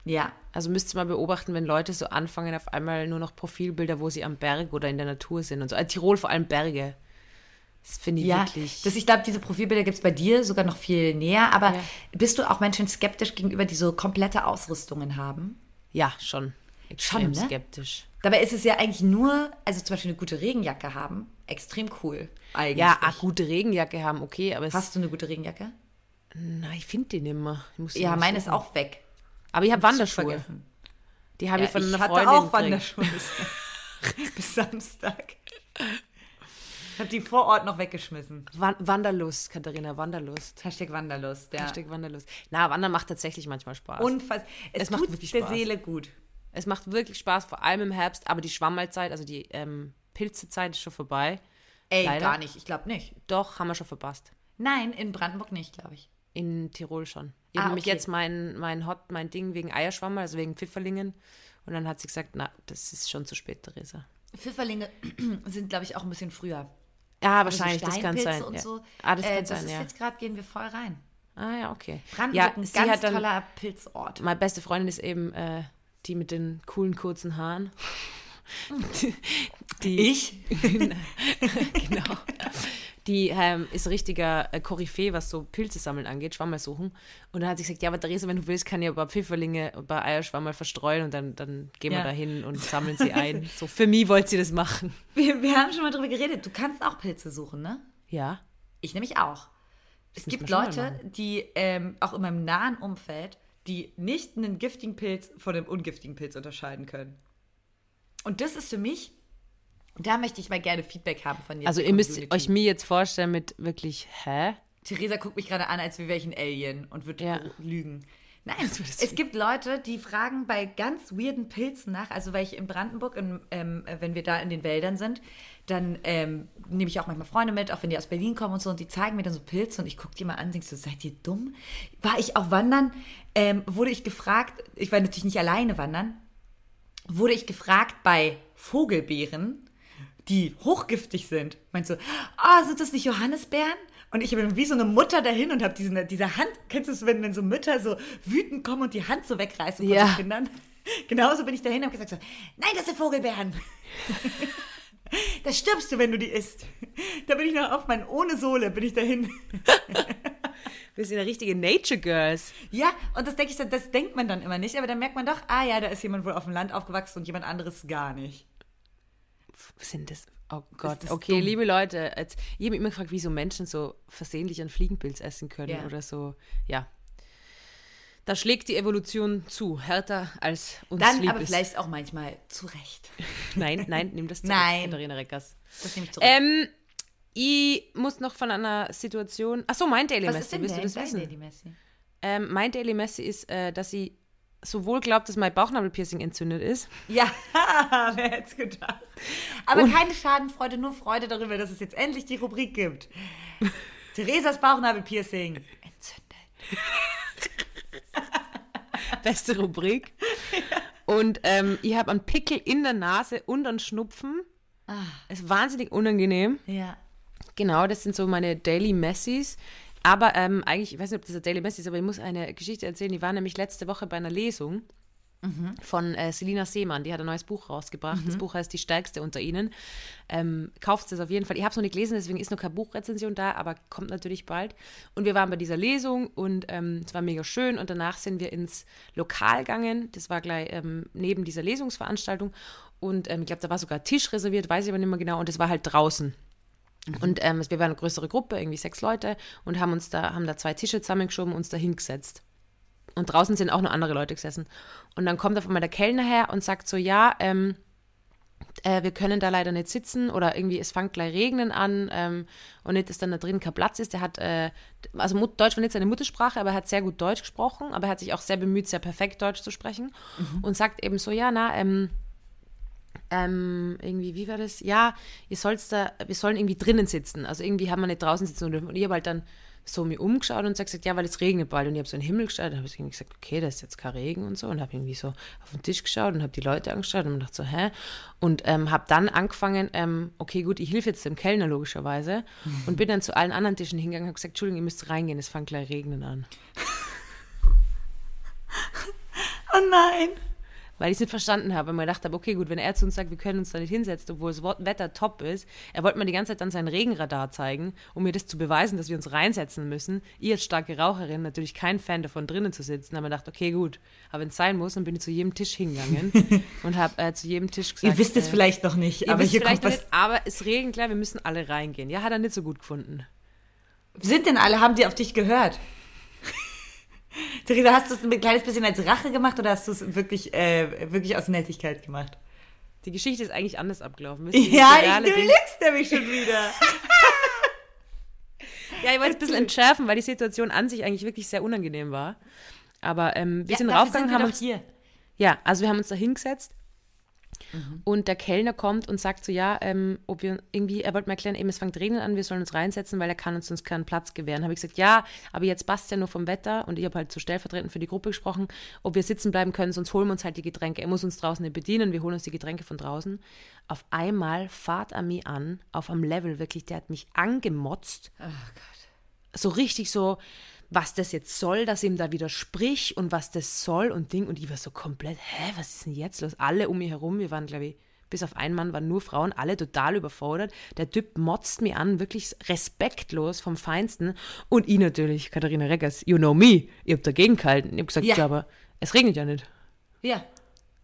Ja. Also müsst ihr mal beobachten, wenn Leute so anfangen, auf einmal nur noch Profilbilder, wo sie am Berg oder in der Natur sind und so. Also Tirol vor allem Berge. Das finde ich Ja, wirklich. das, ich glaube, diese Profilbilder gibt es bei dir sogar noch viel näher. Aber Ja. bist du auch Menschen skeptisch gegenüber, die so komplette Ausrüstungen haben? ja, schon. Extrem Schon, ne? skeptisch. Dabei ist es ja eigentlich nur, also zum Beispiel eine gute Regenjacke haben, extrem cool. Eigentlich. Ja, eine gute Regenjacke haben, okay, aber es, Hast du eine gute Regenjacke? Na, ich finde die nicht mehr. Ich muss die Ja, meine ist auch weg. Aber ich habe Wanderschuhe. Vergessen. Die habe Ja, ich von ich einer hatte Freundin auch gekriegt. Wanderschuhe bis, <laughs> <laughs> bis Samstag. Ich habe die vor Ort noch weggeschmissen. Wan Wanderlust, Katharina, Wanderlust. Hashtag Wanderlust, ja. Hashtag Wanderlust. Na, Wandern macht tatsächlich manchmal Spaß. Unfass es, Es macht tut wirklich der Spaß. Seele gut. es macht wirklich Spaß, vor allem im Herbst, aber die Schwammalzeit, also die ähm, Pilzezeit ist schon vorbei. Ey, Leider. gar nicht. Ich glaube nicht. Doch, haben wir schon verpasst. Nein, in Brandenburg nicht, glaube ich. In Tirol schon. Ich Ah, habe okay. jetzt mein, mein Hot, mein Ding wegen Eierschwammer, also wegen Pfifferlingen. Und dann hat sie gesagt, na, das ist schon zu spät, Theresa. Pfifferlinge <clears throat> sind, glaube ich, auch ein bisschen früher. Ja, Also wahrscheinlich, das kann sein. Und ja. so. Ah, das äh, kann das sein, ja. jetzt gerade, gehen wir voll rein. Ah, ja, okay. Brandenburg, ja, ein sie ganz dann, toller Pilzort. Meine beste Freundin ist eben äh, die mit den coolen kurzen Haaren. die, <laughs> die, Ich? <laughs> genau. Die ähm, ist richtiger äh, Koryphäe, was so Pilze sammeln angeht, Schwammerl suchen. Und dann hat sie gesagt, ja, aber Theresa, wenn du willst, kann ich ein paar Pfifferlinge, ein paar Eierschwammerl verstreuen und dann, dann gehen wir Ja. da hin und <laughs> sammeln sie ein. so, für mich wollte sie das machen. Wir, wir haben schon mal drüber geredet. Du kannst auch Pilze suchen, ne? Ja. Ich nämlich auch. Es müssen gibt wir Leute, die ähm, auch in meinem nahen Umfeld, die nicht einen giftigen Pilz von einem ungiftigen Pilz unterscheiden können. Und das ist für mich, da möchte ich mal gerne Feedback haben von dir. Also ihr müsst Community. euch mir jetzt vorstellen mit wirklich, hä? Theresa guckt mich gerade an, als wäre ich ein Alien und wird Ja. lügen. Nein, es gibt Leute, die fragen bei ganz weirden Pilzen nach. Also, weil ich in Brandenburg, in, ähm, äh, wenn wir da in den Wäldern sind, dann ähm, nehme ich auch manchmal Freunde mit, auch wenn die aus Berlin kommen und so, und die zeigen mir dann so Pilze und ich gucke die mal an, denkst du, seid ihr dumm? War ich auch wandern, ähm, wurde ich gefragt, ich war natürlich nicht alleine wandern, wurde ich gefragt bei Vogelbeeren, die hochgiftig sind. Meinst du, ah, sind das nicht Johannisbeeren? Und ich bin wie so eine Mutter dahin und habe diese, diese Hand, kennst du es, wenn, wenn so Mütter so wütend kommen und die Hand so wegreißen von Ja. den Kindern? <laughs> Genauso bin ich dahin und habe gesagt so, nein, das sind Vogelbeeren. <laughs> Da stirbst du, wenn du die isst. Da bin ich noch auf meinen, ohne Sohle bin ich dahin. <laughs> Wir sind ja richtige Nature Girls. Ja, und das denke ich, dann- das denkt man dann immer nicht, aber dann merkt man doch, ah ja, da ist jemand wohl auf dem Land aufgewachsen und jemand anderes gar nicht. Sind das? Oh Gott, das okay, dumm. liebe Leute, jetzt, ich habe mich immer gefragt, wieso Menschen so versehentlich einen Fliegenpilz essen können Ja. oder so. Ja. Da schlägt die Evolution zu, härter als uns Dann lieb aber ist. vielleicht auch manchmal zurecht. <laughs> Nein, nein, nimm das zurück, Nein. Katharina Reckers. Das nehme ich zurück. Ähm, ich muss noch von einer Situation. Achso, mein Daily Was Messi, ist denn willst du das wissen? Daily Messi? Ähm, mein Daily Messi ist, äh, dass sie sowohl glaubt, dass mein Bauchnabelpiercing entzündet ist. Ja, <laughs> wer hätte es gedacht. Aber keine Schadenfreude, nur Freude darüber, dass es jetzt endlich die Rubrik gibt. <laughs> Theresas Bauchnabelpiercing. Entzündet. <laughs> Beste Rubrik. Und ähm, ich habe einen Pickel in der Nase und einen Schnupfen. Ist wahnsinnig unangenehm. Ja. Genau, das sind so meine Daily Messis. Aber ähm, eigentlich, ich weiß nicht, ob das ein Daily Messi ist, aber ich muss eine Geschichte erzählen. Die war nämlich letzte Woche bei einer Lesung von äh, Selina Seemann. Die hat ein neues Buch rausgebracht. Das Buch heißt Die Stärkste unter Ihnen. Ähm, kauft es auf jeden Fall. Ich habe es noch nicht gelesen, deswegen ist noch keine Buchrezension da, aber kommt natürlich bald. Und wir waren bei dieser Lesung und ähm, es war mega schön. Und danach sind wir ins Lokal gegangen. Das war gleich ähm, neben dieser Lesungsveranstaltung. Und ähm, ich glaube, da war sogar Tisch reserviert, weiß ich aber nicht mehr genau. Und es war halt draußen. Und ähm, wir waren eine größere Gruppe, irgendwie sechs Leute, und haben uns da, haben da zwei Tische zusammengeschoben und uns da hingesetzt. Und draußen sind auch noch andere Leute gesessen. Und dann kommt auf einmal der Kellner her und sagt so, ja, ähm, äh, wir können da leider nicht sitzen oder irgendwie es fängt gleich regnen an ähm, und nicht, dass dann da drin kein Platz ist. Der hat, äh, also Mut Deutsch war nicht seine Muttersprache, aber er hat sehr gut Deutsch gesprochen, aber er hat sich auch sehr bemüht, sehr perfekt Deutsch zu sprechen und sagt eben so, ja, na, ähm, ähm, irgendwie, wie war das? Ja, ihr sollt da, wir sollen irgendwie drinnen sitzen. Also irgendwie haben wir nicht draußen sitzen dürfen. Und ich habe halt dann so mir umgeschaut und gesagt, ja, weil es regnet bald. Und ich habe so in den Himmel geschaut, dann habe irgendwie gesagt, okay, da ist jetzt kein Regen und so. Und habe irgendwie so auf den Tisch geschaut und habe die Leute angeschaut und gedacht so, hä? Und ähm, habe dann angefangen, ähm, okay, gut, ich helfe jetzt dem Kellner logischerweise. Und bin dann zu allen anderen Tischen hingegangen und habe gesagt, Entschuldigung, ihr müsst reingehen, es fängt gleich regnen an. <laughs> Oh nein. Weil ich es nicht verstanden habe, weil man gedacht habe, okay, gut, wenn er zu uns sagt, wir können uns da nicht hinsetzen, obwohl das Wetter top ist, er wollte mir die ganze Zeit dann sein Regenradar zeigen, um mir das zu beweisen, dass wir uns reinsetzen müssen. Ich als starke Raucherin natürlich kein Fan davon, drinnen zu sitzen, aber gedacht, okay, gut, aber wenn es sein muss, dann bin ich zu jedem Tisch hingegangen <laughs> und habe äh, zu jedem Tisch gesagt, Ihr wisst es äh, vielleicht noch nicht, ihr aber hier kommt was. nicht, aber es regnet klar, wir müssen alle reingehen. Ja, hat er nicht so gut gefunden. Sind denn alle, haben die auf dich gehört? Theresa, hast du es ein kleines bisschen als Rache gemacht oder hast du es wirklich, äh, wirklich aus Nettigkeit gemacht? Die Geschichte ist eigentlich anders abgelaufen. Ja, ich, du lügst nämlich schon wieder. <laughs> Ja, ich wollte es ein bisschen entschärfen, weil die Situation an sich eigentlich wirklich sehr unangenehm war. Aber ähm, wir sind dafür raufgegangen, wir haben uns hier. Ja, also wir haben uns da hingesetzt und der Kellner kommt und sagt so, ja, ähm, ob wir irgendwie, er wollte mir erklären, eben es fängt Regnen an, wir sollen uns reinsetzen, weil er kann uns sonst keinen Platz gewähren. Habe ich gesagt, ja, aber jetzt passt ja nur vom Wetter und ich habe halt so stellvertretend für die Gruppe gesprochen, ob wir sitzen bleiben können, sonst holen wir uns halt die Getränke. Er muss uns draußen nicht bedienen, wir holen uns die Getränke von draußen. Auf einmal fahrt er mich an, auf einem Level wirklich, der hat mich angemotzt so richtig so, was das jetzt soll, dass ihm da widerspricht und was das soll und Ding. Und ich war so komplett, hä, was ist denn jetzt los? Alle um mich herum, wir waren, glaube ich, bis auf einen Mann waren nur Frauen, alle total überfordert. Der Typ motzt mich an, wirklich respektlos vom Feinsten. Und ich natürlich, Katharina Reckers, you know me, ich hab dagegen gehalten. Ich hab gesagt, Ja. ja, aber es regnet ja nicht. Ja.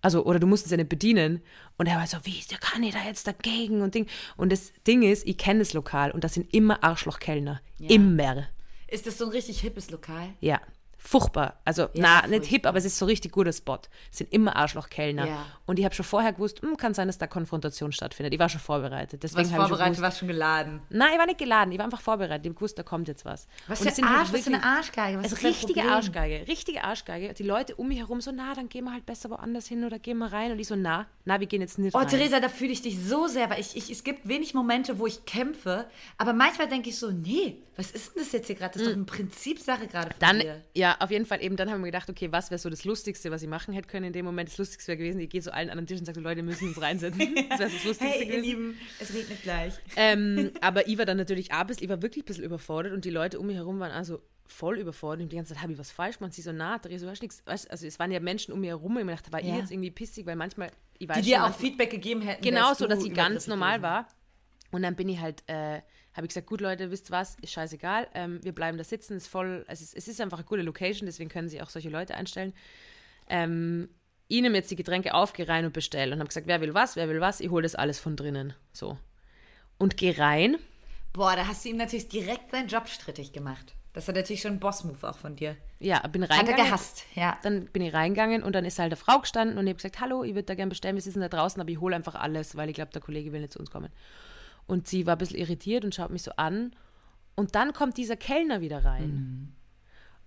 Also, oder du musst es ja nicht bedienen. Und er war so, wie, der kann ich da jetzt dagegen und Ding. Und das Ding ist, ich kenne das Lokal und das sind immer Arschlochkellner. Immer. Ist das so ein richtig hippes Lokal? Ja, furchtbar. Also, Ja, na, nicht furchtbar. hip, aber es ist so richtig guter Spot. Es sind immer Arschlochkellner. Ja. Und ich habe schon vorher gewusst, hm, kann sein, dass da Konfrontation stattfindet. Ich war schon vorbereitet. Deswegen Was habe ich schon vorbereitet, gewusst, was schon geladen. Nein, ich war nicht geladen, ich war einfach vorbereitet. Ich habe gewusst, da kommt jetzt was. Was Und für halt Arsch, was für eine wirklich- Arschgeige. Was ist richtige Problem? Arschgeige, richtige Arschgeige. Die Leute um mich herum so, na, dann gehen wir halt besser woanders hin oder gehen wir rein. Und ich so, na, na, wir gehen jetzt nicht Oh, rein. Theresa, da fühle ich dich so sehr, weil ich, ich, es gibt wenig Momente, wo ich kämpfe, aber manchmal denke ich so, nee, was ist denn das jetzt hier gerade? Das ist doch eine Prinzipsache gerade von Mm. Dann, dir. ja, auf jeden Fall eben, dann haben wir gedacht, okay, was wäre so das Lustigste, was ich machen hätte können in dem Moment? Das Lustigste wäre gewesen, ich gehe zu allen anderen Tischen und sage, Leute, wir müssen uns reinsetzen. <laughs> Das wäre das Lustigste Hey, ihr gewesen. Lieben, es regnet gleich. Ähm, <laughs> aber ich war dann natürlich auch ich war wirklich ein bisschen überfordert und die Leute um mich herum waren also voll überfordert und die ganze Zeit, habe ich was falsch gemacht? Sie so, na, Theresa, du hast nichts. Also es waren ja Menschen um mich herum und ich dachte, war Ja. ich jetzt irgendwie pissig, weil manchmal, ich weiß Die schon, dir auch manchmal- Feedback gegeben hätten. Genau so, dass sie ganz normal war. Und dann bin ich halt, äh, habe ich gesagt, gut Leute, wisst was, ist scheißegal, ähm, wir bleiben da sitzen, ist voll, es ist, es ist einfach eine gute Location, deswegen können sie auch solche Leute einstellen. Ähm, ich nehme jetzt die Getränke auf, gehe rein und bestelle und habe gesagt, wer will was, wer will was, ich hole das alles von drinnen. So. Und gehe rein. Boah, da hast du ihm natürlich direkt seinen Job strittig gemacht. Das war natürlich schon ein Boss-Move auch von dir. Ja, bin Hat er reingegangen. gehasst, ja. Dann bin ich reingegangen und dann ist halt eine Frau gestanden und ich habe gesagt, hallo, ich würde da gerne bestellen, wir sitzen da draußen, aber ich hole einfach alles, weil ich glaube, der Kollege will nicht zu uns kommen. Und sie war ein bisschen irritiert und schaut mich so an. Und dann kommt dieser Kellner wieder rein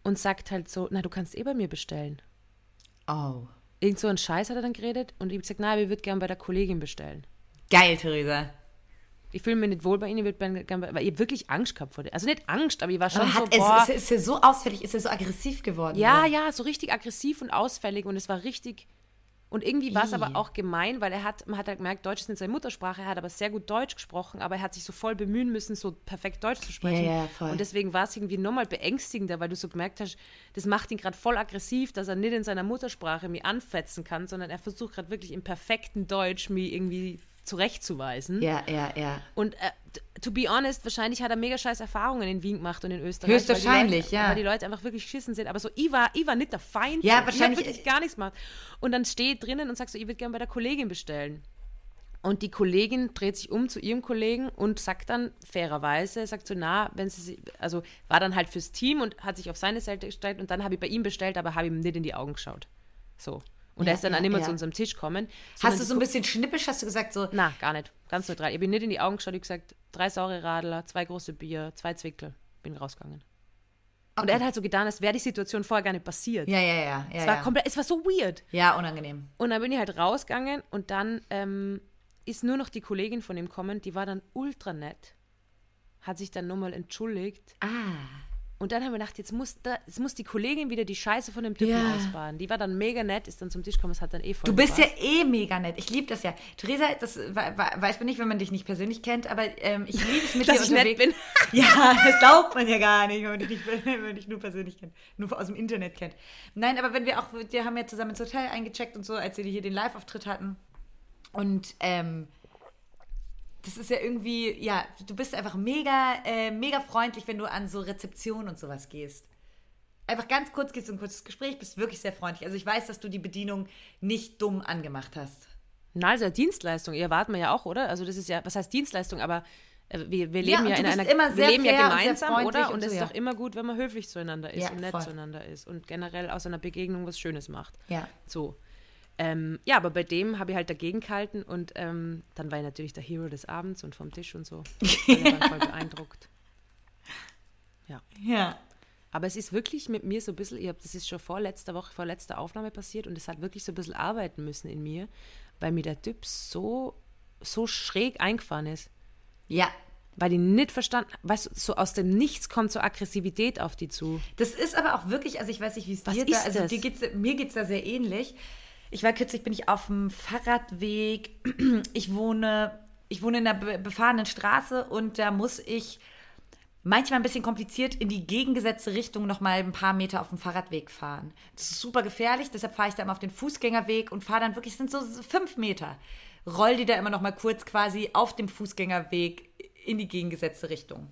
und sagt halt so, na, du kannst eh bei mir bestellen. Oh. Irgend so ein Scheiß hat er dann geredet und ich habe gesagt, na, wir würden gerne bei der Kollegin bestellen. Geil, Theresa. Ich fühle mich nicht wohl bei Ihnen, ich würde gerne, weil hab wirklich Angst gehabt vor dir. Also nicht Angst, aber ich war schon Aber so, hat, boah, es, ist, ist er so ausfällig, ist er so aggressiv geworden? Ja, oder? ja, so richtig aggressiv und ausfällig und es war richtig. Und irgendwie war es aber auch gemein, weil er hat, man hat halt gemerkt, Deutsch ist nicht seine Muttersprache, er hat aber sehr gut Deutsch gesprochen, aber er hat sich so voll bemühen müssen, so perfekt Deutsch zu sprechen. Ja, ja, voll. Und deswegen war es irgendwie nochmal beängstigender, weil du so gemerkt hast, das macht ihn gerade voll aggressiv, dass er nicht in seiner Muttersprache mich anfetzen kann, sondern er versucht gerade wirklich im perfekten Deutsch mich irgendwie zurechtzuweisen. Ja, ja, ja. Und äh, to be honest, wahrscheinlich hat er mega scheiß Erfahrungen in Wien gemacht und in Österreich. Höchstwahrscheinlich, Leute, ja. Weil die Leute einfach wirklich schissen sind. Aber so, ich war, ich war nicht der Feind. Ja, wahrscheinlich- Ich wirklich gar nichts gemacht. Und dann steht drinnen und sagt so, ich würde gerne bei der Kollegin bestellen. Und die Kollegin dreht sich um zu ihrem Kollegen und sagt dann fairerweise, sagt so, na, wenn sie, sie- also war dann halt fürs Team und hat sich auf seine Seite gestellt und dann habe ich bei ihm bestellt, aber habe ihm nicht in die Augen geschaut. So. Und Ja, er ist dann ja, auch nicht mehr ja. zu unserem Tisch gekommen. Hast du so ein bisschen schnippisch, hast du gesagt, so, na, gar nicht. Ganz neutral. Ich bin nicht in die Augen geschaut, ich habe gesagt, drei saure Radler, zwei große Bier, zwei Zwickel. Bin rausgegangen. Und er hat halt so getan, als wäre die Situation vorher gar nicht passiert. ja, ja, ja. ja, es, war ja. komplett, es war so weird. ja, unangenehm. Und dann bin ich halt rausgegangen und dann ähm, ist nur noch die Kollegin von ihm gekommen, die war dann ultra nett, hat sich dann nochmal entschuldigt. Ah. Und dann haben wir gedacht, jetzt muss, da, jetzt muss die Kollegin wieder die Scheiße von dem Typen Ja. ausbaden. Die war dann mega nett, ist dann zum Tisch gekommen, es hat dann eh voll Du bist ja gepasst. eh mega nett. Ich liebe das ja. Theresa, das we- we- weiß man nicht, wenn man dich nicht persönlich kennt, aber ähm, ich liebe es mit Dass dir ich nett unterwegs. bin. <laughs> Ja, das glaubt man ja gar nicht, wenn man dich, nicht, <laughs> wenn man dich nur persönlich kennt. Nur aus dem Internet kennt. Nein, aber wenn wir auch, wir haben ja zusammen ins Hotel eingecheckt und so, als wir hier den Live-Auftritt hatten. Und ähm, das ist ja irgendwie, ja, du bist einfach mega, äh, mega freundlich, wenn du an so Rezeption und sowas gehst. Einfach ganz kurz gehst du ein kurzes Gespräch, bist wirklich sehr freundlich. Also ich weiß, dass du die Bedienung nicht dumm angemacht hast. Na, also Dienstleistung, ihr erwarten wir ja auch, oder? Also das ist ja, was heißt Dienstleistung, aber äh, wir, wir Ja, leben ja, du in einer, immer wir leben ja gemeinsam, oder? und Und es so, ist ja. doch immer gut, wenn man höflich zueinander ist Ja, und nett voll. zueinander ist und generell aus einer Begegnung was Schönes macht. Ja. So. Ähm, ja, aber bei dem habe ich halt dagegen gehalten und ähm, dann war ich natürlich der Hero des Abends und vom Tisch und so. <laughs> Alle waren voll beeindruckt. Ja. Aber es ist wirklich mit mir so ein bisschen, ich hab, das ist schon vor letzter Woche, vor letzter Aufnahme passiert und es hat wirklich so ein bisschen arbeiten müssen in mir, weil mir der Typ so, so schräg eingefahren ist. Ja. Weil die nicht verstanden, weißt du, so aus dem Nichts kommt so Aggressivität auf die zu. Das ist aber auch wirklich, also ich weiß nicht, wie es dir da, also geht's, mir geht es da sehr ähnlich. Ich war kürzlich, bin ich auf dem Fahrradweg. <clears throat> Ich wohne, ich wohne in einer be befahrenen Straße und da muss ich manchmal ein bisschen kompliziert in die gegengesetzte Richtung noch mal ein paar Meter auf dem Fahrradweg fahren. Das ist super gefährlich, deshalb fahre ich da immer auf den Fußgängerweg und fahre dann wirklich, es sind so fünf Meter, roll die da immer noch mal kurz quasi auf dem Fußgängerweg in die gegengesetzte Richtung.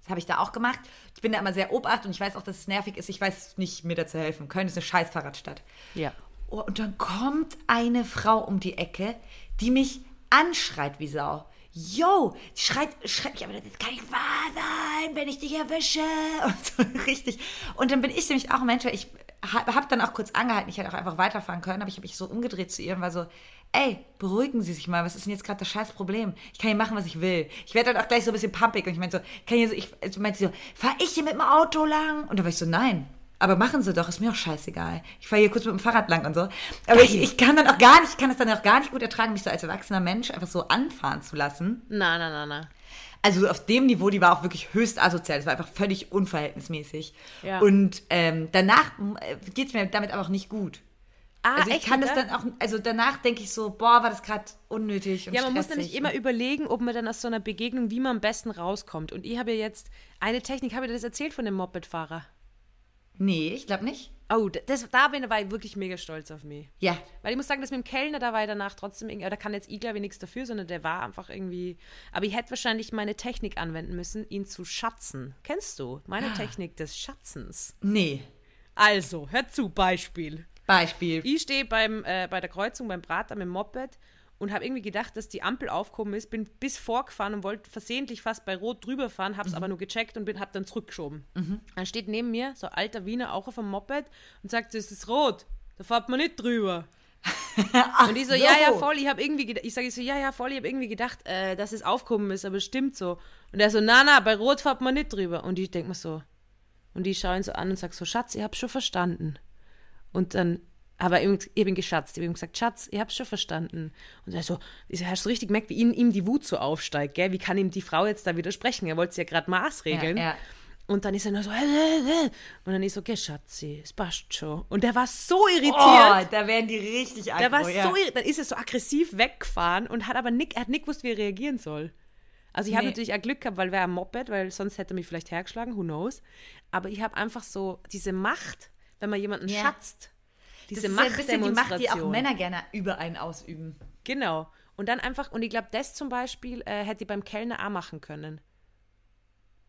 Das habe ich da auch gemacht. Ich bin da immer sehr obacht und ich weiß auch, dass es nervig ist. Ich weiß nicht, mir da zu helfen. Köln ist eine scheiß Fahrradstadt. Ja. Oh, und dann kommt eine Frau um die Ecke, die mich anschreit wie Sau. yo, die schreit, schreit mich aber, das kann nicht wahr sein, wenn ich dich erwische. <laughs> Und so richtig. Und dann bin ich nämlich auch Mensch, ich habe hab dann auch kurz angehalten, ich hätte auch einfach weiterfahren können, aber ich habe mich so umgedreht zu ihr und war so, ey, beruhigen Sie sich mal, was ist denn jetzt gerade das scheiß Problem? Ich kann hier machen, was ich will. Ich werde dann auch gleich so ein bisschen pumpig und ich meinte so, kann hier so, ich also meinte so, fahr ich hier mit dem Auto lang? Und da war ich so, nein, aber machen sie doch, ist mir auch scheißegal. Ich fahre hier kurz mit dem Fahrrad lang und so. Aber ich, ich kann dann auch gar nicht, ich kann es dann auch gar nicht gut ertragen, mich so als erwachsener Mensch einfach so anfahren zu lassen. Na, na, na, na. Also auf dem Niveau, die war auch wirklich höchst asozial. Das war einfach völlig unverhältnismäßig. Ja. Und ähm, danach geht es mir damit aber auch nicht gut. Ah, Also ich echt, kann das oder? dann auch, also danach denke ich so, boah, war das gerade unnötig und Ja, man muss nämlich immer überlegen, ob man dann aus so einer Begegnung, wie man am besten rauskommt. Und ich habe ja jetzt eine Technik, habe ich dir das erzählt von dem Mopedfahrer? Nee, ich glaube nicht. Oh, das, da bin, war ich wirklich mega stolz auf mich. Ja. Weil ich muss sagen, das mit dem Kellner, da war ich danach trotzdem, irgendwie- da kann jetzt ich glaube ich nichts dafür, sondern der war einfach irgendwie, aber ich hätte wahrscheinlich meine Technik anwenden müssen, ihn zu schatzen. Kennst du? Meine Technik des Schatzens. Nee. Also, hör zu, Beispiel. Beispiel. Ich stehe beim, äh, bei der Kreuzung beim Prater mit dem Moped und habe irgendwie gedacht, dass die Ampel aufgekommen ist, bin bis vorgefahren und wollte versehentlich fast bei Rot drüber fahren, habe es aber nur gecheckt und bin, habe dann zurückgeschoben. Dann steht neben mir so ein alter Wiener auch auf dem Moped und sagt, so, es ist rot, da fährt man nicht drüber. <laughs> und ich so, ja, ja, voll, ich habe irgendwie gedacht, ich sage so, ja, ja, voll, ich habe irgendwie gedacht, äh, dass es aufgekommen ist, aber es stimmt so. Und er so, na, na, bei Rot fährt man nicht drüber. Und ich denke mir so, und ich schaue ihn so an und sage so, Schatz, ich habe schon verstanden. Und dann, aber ich hab ihn geschatzt. Ich habe ihm gesagt, Schatz, ich hab's schon verstanden. Und er so, hast du richtig gemerkt, wie ihm, ihm die Wut so aufsteigt, gell? Wie kann ihm die Frau jetzt da widersprechen? Er wollte sie ja gerade maßregeln. Ja, ja. Und dann ist er nur so, äh, äh, äh. und dann ist so, okay, Schatzi, es passt schon. Und der war so irritiert. Oh, da werden die richtig aggro, der war ja. so irritiert. Dann ist er so aggressiv weggefahren und hat aber nicht, er hat nicht gewusst, wie er reagieren soll. Also ich habe Nee. natürlich auch Glück gehabt, weil wäre ein Moped, weil sonst hätte er mich vielleicht hergeschlagen, who knows. Aber ich habe einfach so diese Macht, wenn man jemanden Ja. schatzt. Das Diese ist ja die Macht, die auch. Männer gerne über einen ausüben. Genau. Und dann einfach, und ich glaube, das zum Beispiel äh, hätte ich beim Kellner auch machen können.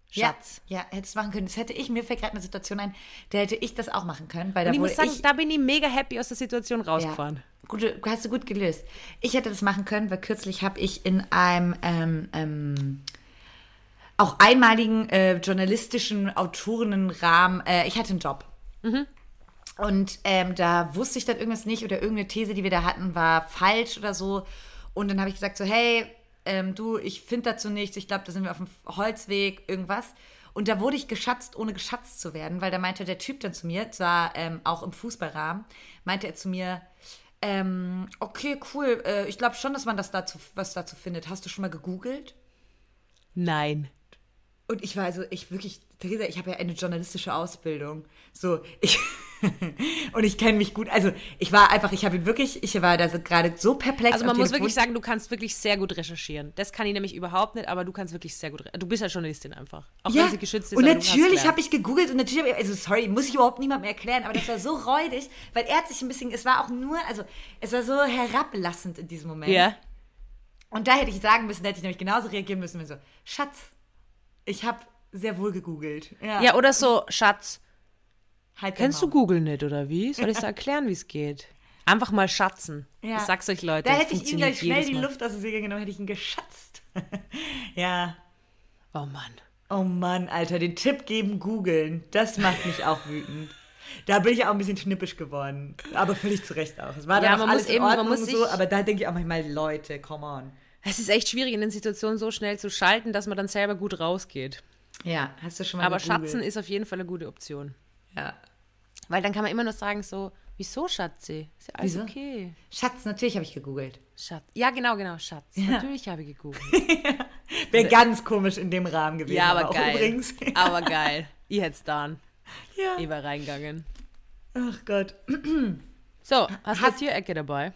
Schatz. Ja, ja hättest machen können. Das hätte ich, mir fällt gerade eine Situation ein, da hätte ich das auch machen können, weil da Und ich muss sagen, ich, da bin ich mega happy aus der Situation ja, rausgefahren. gute, hast du gut gelöst. Ich hätte das machen können, weil kürzlich habe ich in einem ähm, ähm, auch einmaligen äh, journalistischen Autorenrahmen, äh, ich hatte einen Job. Und ähm, da wusste ich dann irgendwas nicht oder irgendeine These, die wir da hatten, war falsch oder so. Und dann habe ich gesagt so, hey, ähm, du, ich finde dazu nichts, ich glaube, da sind wir auf dem Holzweg, irgendwas. Und da wurde ich geschatzt, ohne geschatzt zu werden, weil da meinte der Typ dann zu mir, zwar ähm, auch im Fußballrahmen, meinte er zu mir, ähm, okay, cool, äh, ich glaube schon, dass man das dazu, was dazu findet. Hast du schon mal gegoogelt? Nein. Und ich war also, ich wirklich, Theresa, ich habe ja eine journalistische Ausbildung. So, ich. <laughs> und ich kenne mich gut. Also, ich war einfach, ich habe ihn wirklich, ich war da so gerade so perplex. Also man muss Telefon. wirklich sagen, du kannst wirklich sehr gut recherchieren. Das kann ich nämlich überhaupt nicht, aber du kannst wirklich sehr gut. Du bist ja Journalistin einfach. Auch ja, wenn sie geschützt ist. und natürlich habe ich gegoogelt und natürlich habe ich, also sorry, muss ich überhaupt niemandem erklären, aber das war so räudig, weil er hat sich ein bisschen, es war auch nur, also es war so herablassend in diesem Moment. Ja. Und da hätte ich sagen müssen, da hätte ich nämlich genauso reagieren müssen, wenn so, Schatz, ich habe sehr wohl gegoogelt. Ja, Ja, oder so, Schatz, halt kennst du. Google nicht, oder wie? <laughs> Soll ich dir erklären, wie es geht? Einfach mal schatzen. Ja. Ich sag's euch, Leute. Da hätte ich ihm gleich schnell die Mal. Luft aus der Segel genommen, hätte ich ihn geschatzt. <laughs> ja. Oh Mann. Oh Mann, Alter, den Tipp geben, googeln. Das macht mich auch wütend. Da bin ich auch ein bisschen schnippisch geworden. Aber völlig zu Recht auch. Es war Ja, dann auch man alles muss eben- man Ordnung muss und so, aber da denke ich auch manchmal, Leute, come on. Es ist echt schwierig, in den Situationen so schnell zu schalten, dass man dann selber gut rausgeht. Ja, hast du schon mal Aber gegoogelt? Schatzen ist auf jeden Fall eine gute Option. Ja. Weil dann kann man immer nur sagen so, wieso Schatzi? Ist ja alles Wieso? okay. Schatz, natürlich habe ich gegoogelt. Schatz. Ja, genau, genau, Schatz. Natürlich habe ich gegoogelt. <laughs> Wäre ganz komisch in dem Rahmen gewesen. Ja, aber auch geil. Übrigens. <laughs> Aber geil. Ich hätte es dann. ja. Ich war reingegangen. Ach Gott. So, hast du eine Tierecke dabei?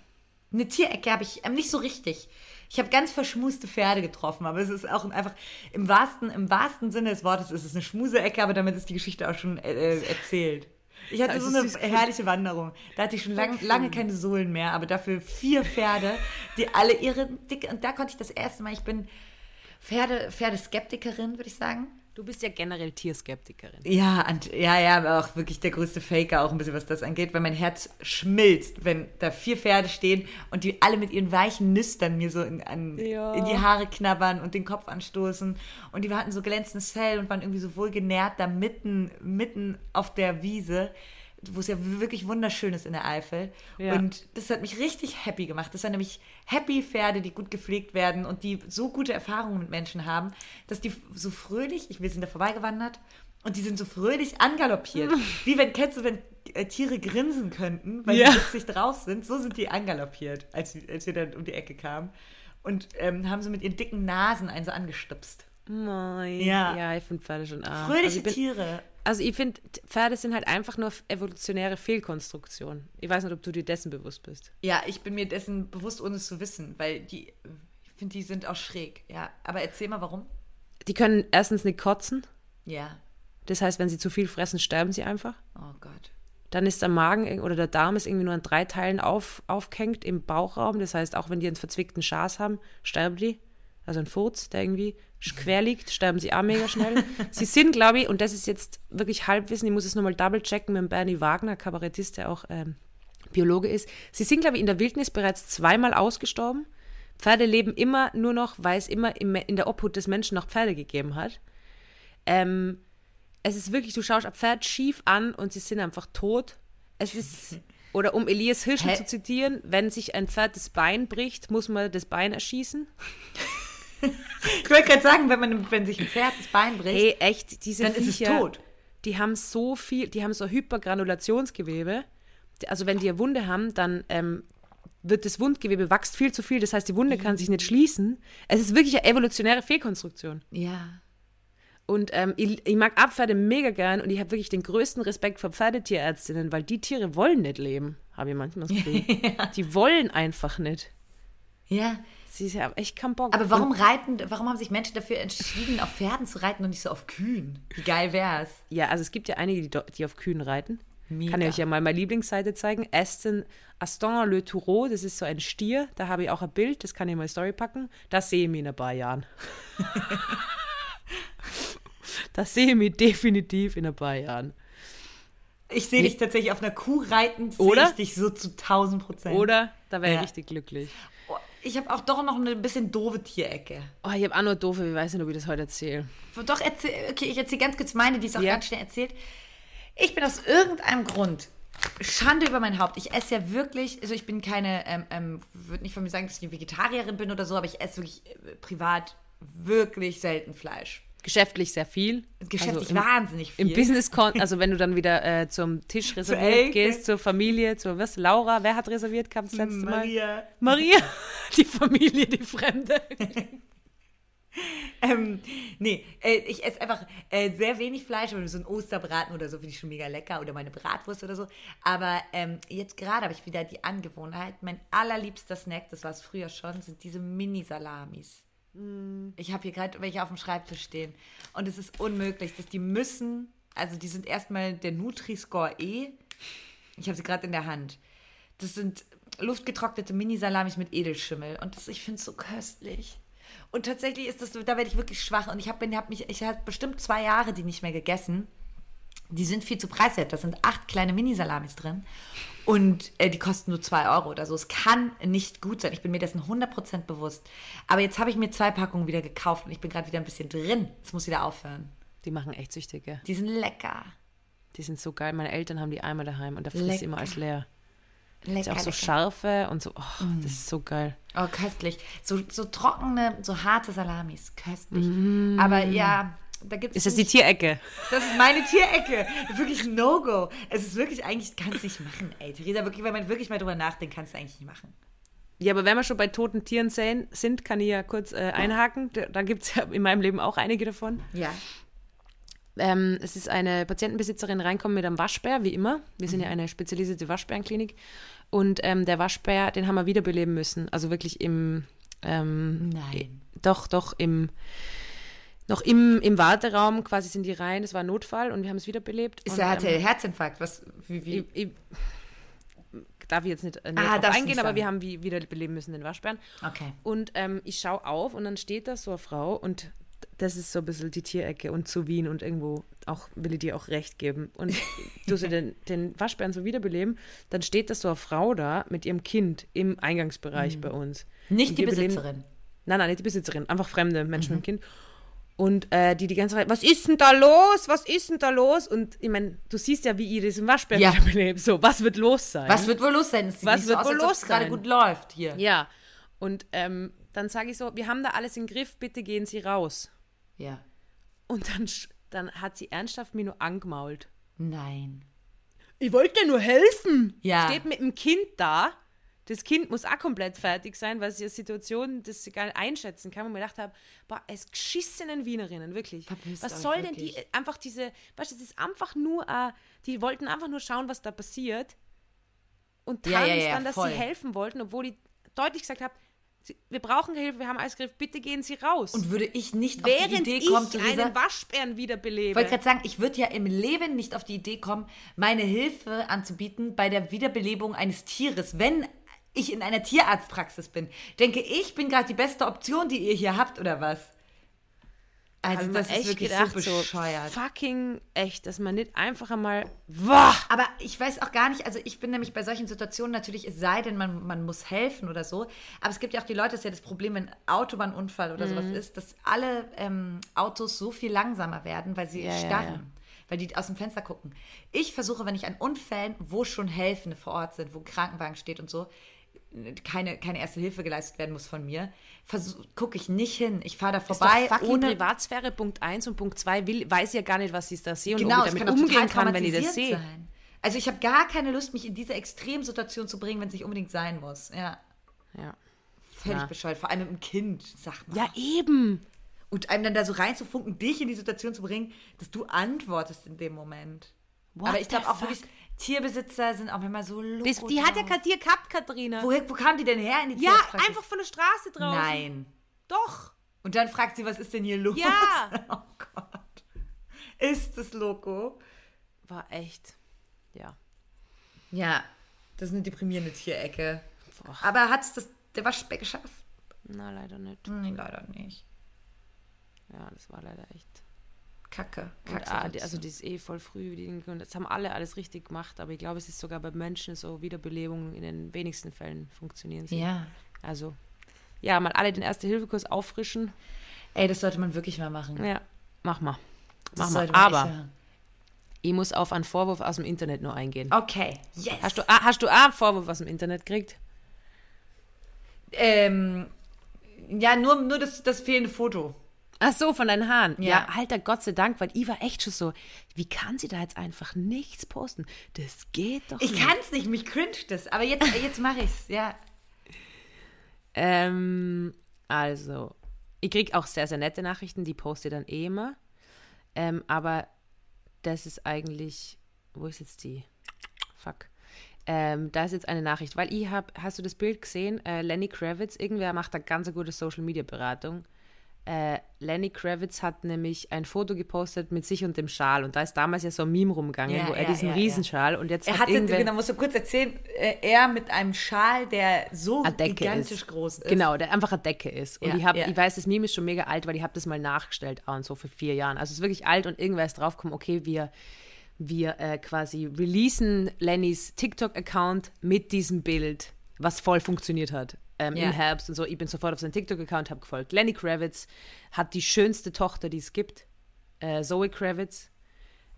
Eine Tierecke habe ich ähm, nicht so richtig. Ich habe ganz verschmuste Pferde getroffen, aber es ist auch einfach im wahrsten, im wahrsten Sinne des Wortes ist es eine Schmuseecke, aber damit ist die Geschichte auch schon äh, äh, erzählt. Ich hatte so eine herrliche Wanderung. Da hatte ich schon lang, lange keine Sohlen mehr, aber dafür vier Pferde, die alle ihre dicke. Und da konnte ich das erste Mal, ich bin Pferde, Pferdeskeptikerin, würde ich sagen. Du bist ja generell Tierskeptikerin. Ja, und, ja, ja, aber auch wirklich der größte Faker, auch ein bisschen, was das angeht, weil mein Herz schmilzt, wenn da vier Pferde stehen und die alle mit ihren weichen Nüstern mir so in, an, Ja. in die Haare knabbern und den Kopf anstoßen. Und die hatten so glänzendes Fell und waren irgendwie so wohlgenährt da mitten, mitten auf der Wiese, wo es ja wirklich wunderschön ist in der Eifel. Ja. Und das hat mich richtig happy gemacht. Das waren nämlich happy Pferde, die gut gepflegt werden und die so gute Erfahrungen mit Menschen haben, dass die so fröhlich, ich, wir sind da vorbeigewandert, und die sind so fröhlich angaloppiert. <laughs> Wie wenn, kennst du, wenn äh, Tiere grinsen könnten, weil Ja. die witzig drauf sind, so sind die angaloppiert, als, als wir dann um die Ecke kamen. Und ähm, haben so mit ihren dicken Nasen einen so angestupst. Nein. Ja. Ja, ich finde Pferde schon arm. Fröhliche also bin, Tiere. Also ich finde, Pferde sind halt einfach nur evolutionäre Fehlkonstruktionen. Ich weiß nicht, ob du dir dessen bewusst bist. Ja, ich bin mir dessen bewusst, ohne es zu wissen, weil die, ich finde, die sind auch schräg. Ja, aber erzähl mal, warum. Die können erstens nicht kotzen. Ja. Das heißt, wenn sie zu viel fressen, sterben sie einfach. Oh Gott. Dann ist der Magen oder der Darm ist irgendwie nur an drei Teilen auf, aufgehängt im Bauchraum. Das heißt, auch wenn die einen verzwickten Schaß haben, sterben die. Also ein Furz, der irgendwie quer liegt, sterben sie auch mega schnell. <laughs> sie sind, glaube ich, und das ist jetzt wirklich Halbwissen, ich muss es nochmal double checken mit Bernie Wagner, Kabarettist, der auch ähm, Biologe ist. Sie sind, glaube ich, in der Wildnis bereits zweimal ausgestorben. Pferde leben immer nur noch, weil es immer im, in der Obhut des Menschen noch Pferde gegeben hat. Ähm, es ist wirklich, du schaust ein Pferd schief an und sie sind einfach tot. Es ist, <laughs> oder um Elias Hirschel Hä? zu zitieren, wenn sich ein Pferd das Bein bricht, muss man das Bein erschießen. <laughs> Ich wollte gerade sagen, wenn, man, wenn sich ein Pferd das Bein bricht, Hey, echt, diese dann ist es Viecher, tot. Die haben so viel, die haben so Hypergranulationsgewebe. Also wenn die eine Wunde haben, dann ähm, wird das Wundgewebe wächst viel zu viel. Das heißt, die Wunde kann sich nicht schließen. Es ist wirklich eine evolutionäre Fehlkonstruktion. Ja. Und ähm, ich, ich mag Abpferde mega gern und ich habe wirklich den größten Respekt vor Pferdetierärztinnen, weil die Tiere wollen nicht leben, habe ich manchmal das Gefühl. <laughs> Die wollen einfach nicht. Ja. Sie haben echt keinen Bock. Aber warum reiten, warum haben sich Menschen dafür entschieden, auf Pferden zu reiten und nicht so auf Kühen? Wie geil wär's? Ja, also es gibt ja einige, die, die auf Kühen reiten. Mega. Kann ich euch ja mal meine Lieblingsseite zeigen. Aston, Aston Le Toureau, das ist so ein Stier. Da habe ich auch ein Bild, das kann ich mal in die Story packen. Das sehe ich mich in ein paar Jahren. <laughs> das sehe ich mich definitiv in ein paar Jahren. Ich sehe dich tatsächlich auf einer Kuh reiten, sehe Oder? ich dich so zu 1000 Prozent. Oder? Da wäre ich Ja. richtig glücklich. Ich habe auch doch noch eine bisschen doofe Tierecke. Oh, ich habe auch nur doofe, ich weiß nicht, ob ich das heute erzähle. Doch, erzähl, okay, ich erzähle ganz kurz meine, die ist auch Ja. ganz schnell erzählt. Ich bin aus irgendeinem Grund, Schande über mein Haupt, ich esse ja wirklich, also ich bin keine, ähm, ähm, würde nicht von mir sagen, dass ich eine Vegetarierin bin oder so, aber ich esse wirklich äh, privat wirklich selten Fleisch. Geschäftlich sehr viel. Geschäftlich also im, wahnsinnig viel. Im Business, also wenn du dann wieder äh, zum Tisch <laughs> reserviert gehst, zur Familie, zur was? Laura, wer hat reserviert gehabt das letzte Mal? Maria. Maria, <laughs> die Familie, die Fremde. <laughs> Ähm, nee, äh, ich esse einfach äh, sehr wenig Fleisch, aber so ein Osterbraten oder so finde ich schon mega lecker oder meine Bratwurst oder so. Aber ähm, jetzt gerade habe ich wieder die Angewohnheit, mein allerliebster Snack, das war es früher schon, sind diese Mini-Salamis. Ich habe hier gerade welche auf dem Schreibtisch stehen und es ist unmöglich, dass die müssen, also die sind erstmal der Nutri-Score E. Ich habe sie gerade in der Hand. Das sind luftgetrocknete Mini-Salamis mit Edelschimmel und das, ich finde es so köstlich. Und tatsächlich ist das, da werde ich wirklich schwach und ich habe hab mich, ich habe bestimmt zwei Jahre die nicht mehr gegessen. Die sind viel zu preiswert. Da sind acht kleine Mini-Salamis drin. Und äh, die kosten nur zwei Euro oder so. Es kann nicht gut sein. Ich bin mir dessen 100% bewusst. Aber jetzt habe ich mir zwei Packungen wieder gekauft und ich bin gerade wieder ein bisschen drin. Es muss wieder aufhören. Die machen echt süchtig, gell? Die sind lecker. Die sind so geil. Meine Eltern haben die einmal daheim und da frisst sie immer als leer. Ist Lecker. auch so lecker. scharfe und so, oh, das ist so geil. Oh, köstlich. So, so trockene, so harte Salamis. Köstlich. Mm. Aber ja, da gibt es. Ist das die Tierecke? Das ist meine Tierecke. Wirklich ein No-Go. Es ist wirklich eigentlich, kannst nicht machen, ey. Theresa, wirklich, wenn man wirklich mal drüber nachdenkt, kannst du eigentlich nicht machen. Ja, aber wenn wir schon bei toten Tieren sehen, sind, kann ich ja kurz äh, einhaken. Da, da gibt es ja in meinem Leben auch einige davon. Ja. Ähm, es ist eine Patientenbesitzerin reinkommen mit einem Waschbär, wie immer. Wir sind ja eine spezialisierte Waschbärenklinik. Und ähm, der Waschbär, den haben wir wiederbeleben müssen. Also wirklich im, ähm, Nein. doch, doch, im, noch im, im Warteraum quasi sind die rein. Das war ein Notfall und wir haben es wiederbelebt. Ist er hatte ähm, Herzinfarkt? Was, wie, wie? ich, ich, darf ich jetzt nicht äh, Ah, eingehen, aber wir haben wie, wiederbeleben müssen den Waschbären. Okay. Und ähm, ich schaue auf und dann steht da so eine Frau und das ist so ein bisschen die Tierecke und zu Wien und irgendwo auch will ich dir auch recht geben. Und <laughs> du so den, den Waschbären so wiederbeleben, dann steht da so eine Frau da mit ihrem Kind im Eingangsbereich Mhm. bei uns. Nicht die beleben- Besitzerin. Nein, nein, nicht die Besitzerin, einfach fremde Menschen mit dem Kind. Und äh, die die ganze Zeit, was ist denn da los? Was ist denn da los? Und ich meine, du siehst ja, wie ihr diesen Waschbären Ja. <laughs> wiederbelebt. So, was wird los sein? Was wird wohl los sein? Sieht Was wird so aus, wohl los es gerade sein? gut läuft hier. Ja. Und ähm, dann sage ich so, wir haben da alles im Griff, bitte gehen Sie raus. Ja. Und dann, dann hat sie ernsthaft mir nur angemault. Nein. Ich wollte dir nur helfen. Ja. Steht mit dem Kind da. Das Kind muss auch komplett fertig sein, weil sie eine Situation, das sie gar nicht einschätzen kann. Und mir gedacht habe, boah, es geschissenen Wienerinnen, wirklich. Verpisst was soll denn die, wirklich. einfach diese, weißt du, das ist einfach nur, äh, die wollten einfach nur schauen, was da passiert. Und Ja, dann ja, ja, dann, dass voll. sie helfen wollten, obwohl ich deutlich gesagt habe, sie- wir brauchen Hilfe, wir haben alles Griff, bitte gehen Sie raus. Und würde ich nicht auf die Während Idee ich kommen, Theresa, einen Waschbären wiederbelebe. Ich wollte gerade sagen, ich würde ja im Leben nicht auf die Idee kommen, meine Hilfe anzubieten bei der Wiederbelebung eines Tieres, wenn ich in einer Tierarztpraxis bin. Denke ich, bin gerade die beste Option, die ihr hier habt, oder was? Also, Hab das ist wirklich gedacht, so bescheuert. fucking echt, dass man nicht einfach einmal. Wah! Aber ich weiß auch gar nicht, also ich bin nämlich bei solchen Situationen natürlich, es sei denn, man, man muss helfen oder so. Aber es gibt ja auch die Leute, das ist ja das Problem, wenn ein Autobahnunfall oder Mhm. sowas ist, dass alle ähm, Autos so viel langsamer werden, weil sie Ja, ja, starren. ja. Weil die aus dem Fenster gucken. Ich versuche, wenn ich an Unfällen, wo schon Helfende vor Ort sind, wo ein Krankenwagen steht und so, keine, keine erste Hilfe geleistet werden muss von mir, gucke ich nicht hin. Ich fahre da Ist doch vorbei, ohne Privatsphäre, Punkt 1 und Punkt 2, will, weiß ja gar nicht, was ich da sehe und Genau, ob ich kann damit auch total umgehen kann, wenn ich das sehe. Also ich habe gar keine Lust, mich in diese Extremsituation zu bringen, wenn es nicht unbedingt sein muss. Ja, Ja. völlig Ja. bescheuert. Vor allem mit einem Kind, sag mal. ja, eben. Und einem dann da so reinzufunken, dich in die Situation zu bringen, dass du antwortest in dem Moment. What Aber ich glaube auch wirklich, Tierbesitzer sind auch manchmal so loco Das, die hat ja Tier gehabt, Katharina. Woher, wo kam die denn her in die ja, Tierarztpraxis? einfach von der Straße drauf. Nein. Doch. Und dann fragt sie, was ist denn hier los? Ja. <laughs> Oh Gott. Ist das Loco? War echt. Ja. Ja, das ist eine deprimierende Tierecke. Boah. Aber hat es der Waschbär geschafft? Na, leider nicht. Nee, leider nicht. Ja, das war leider echt. Kacke. Und, Kacke. ah, die, also die ist eh voll früh. Die, und das haben alle alles richtig gemacht, aber ich glaube, es ist sogar bei Menschen so Wiederbelebungen in den wenigsten Fällen funktionieren sie. ja. Also, ja, mal alle den Erste-Hilfe-Kurs auffrischen. Ey, das sollte man wirklich mal machen. Ja, mach mal. Das Mach mal. man echt Aber ich muss auf einen Vorwurf aus dem Internet nur eingehen. Okay, yes. Hast du, ah, hast du auch einen Vorwurf aus dem Internet gekriegt? ähm, ja, nur, nur das, das fehlende Foto. Ach so, von deinen Haaren. Ja. Ja. alter Gott sei Dank, weil ich war echt schon so, wie kann sie da jetzt einfach nichts posten? Das geht doch Ich nicht. kann es nicht, mich cringe das. Aber jetzt, jetzt mache ich's. Ja. Ähm, also, ich krieg auch sehr, sehr nette Nachrichten, die poste ich dann eh immer. Ähm, aber das ist eigentlich, wo ist jetzt die? Fuck. Ähm, da ist jetzt eine Nachricht, weil ich habe, hast du das Bild gesehen? Äh, Lenny Kravitz, irgendwer macht da ganz eine gute Social Media Beratung. Äh, Lenny Kravitz hat nämlich ein Foto gepostet mit sich und dem Schal und da ist damals ja so ein Meme rumgegangen, Ja, wo er ja, diesen ja, Riesenschal und jetzt Er hat hatte, irgendwer, genau, musst du kurz erzählen, äh, er mit einem Schal, der so gigantisch ist. groß ist. Genau, der einfach eine Decke ist. Und ich, hab, ich weiß, das Meme ist schon mega alt, weil ich habe das mal nachgestellt auch und so vor vier Jahren. Also es ist wirklich alt und irgendwer ist draufgekommen, okay, wir, wir äh, quasi releasen Lennys TikTok-Account mit diesem Bild, was voll funktioniert hat. Ähm, Ja. Im Herbst und so. Ich bin sofort auf seinen TikTok-Account, habe gefolgt. Lenny Kravitz hat die schönste Tochter, die es gibt. Äh, Zoe Kravitz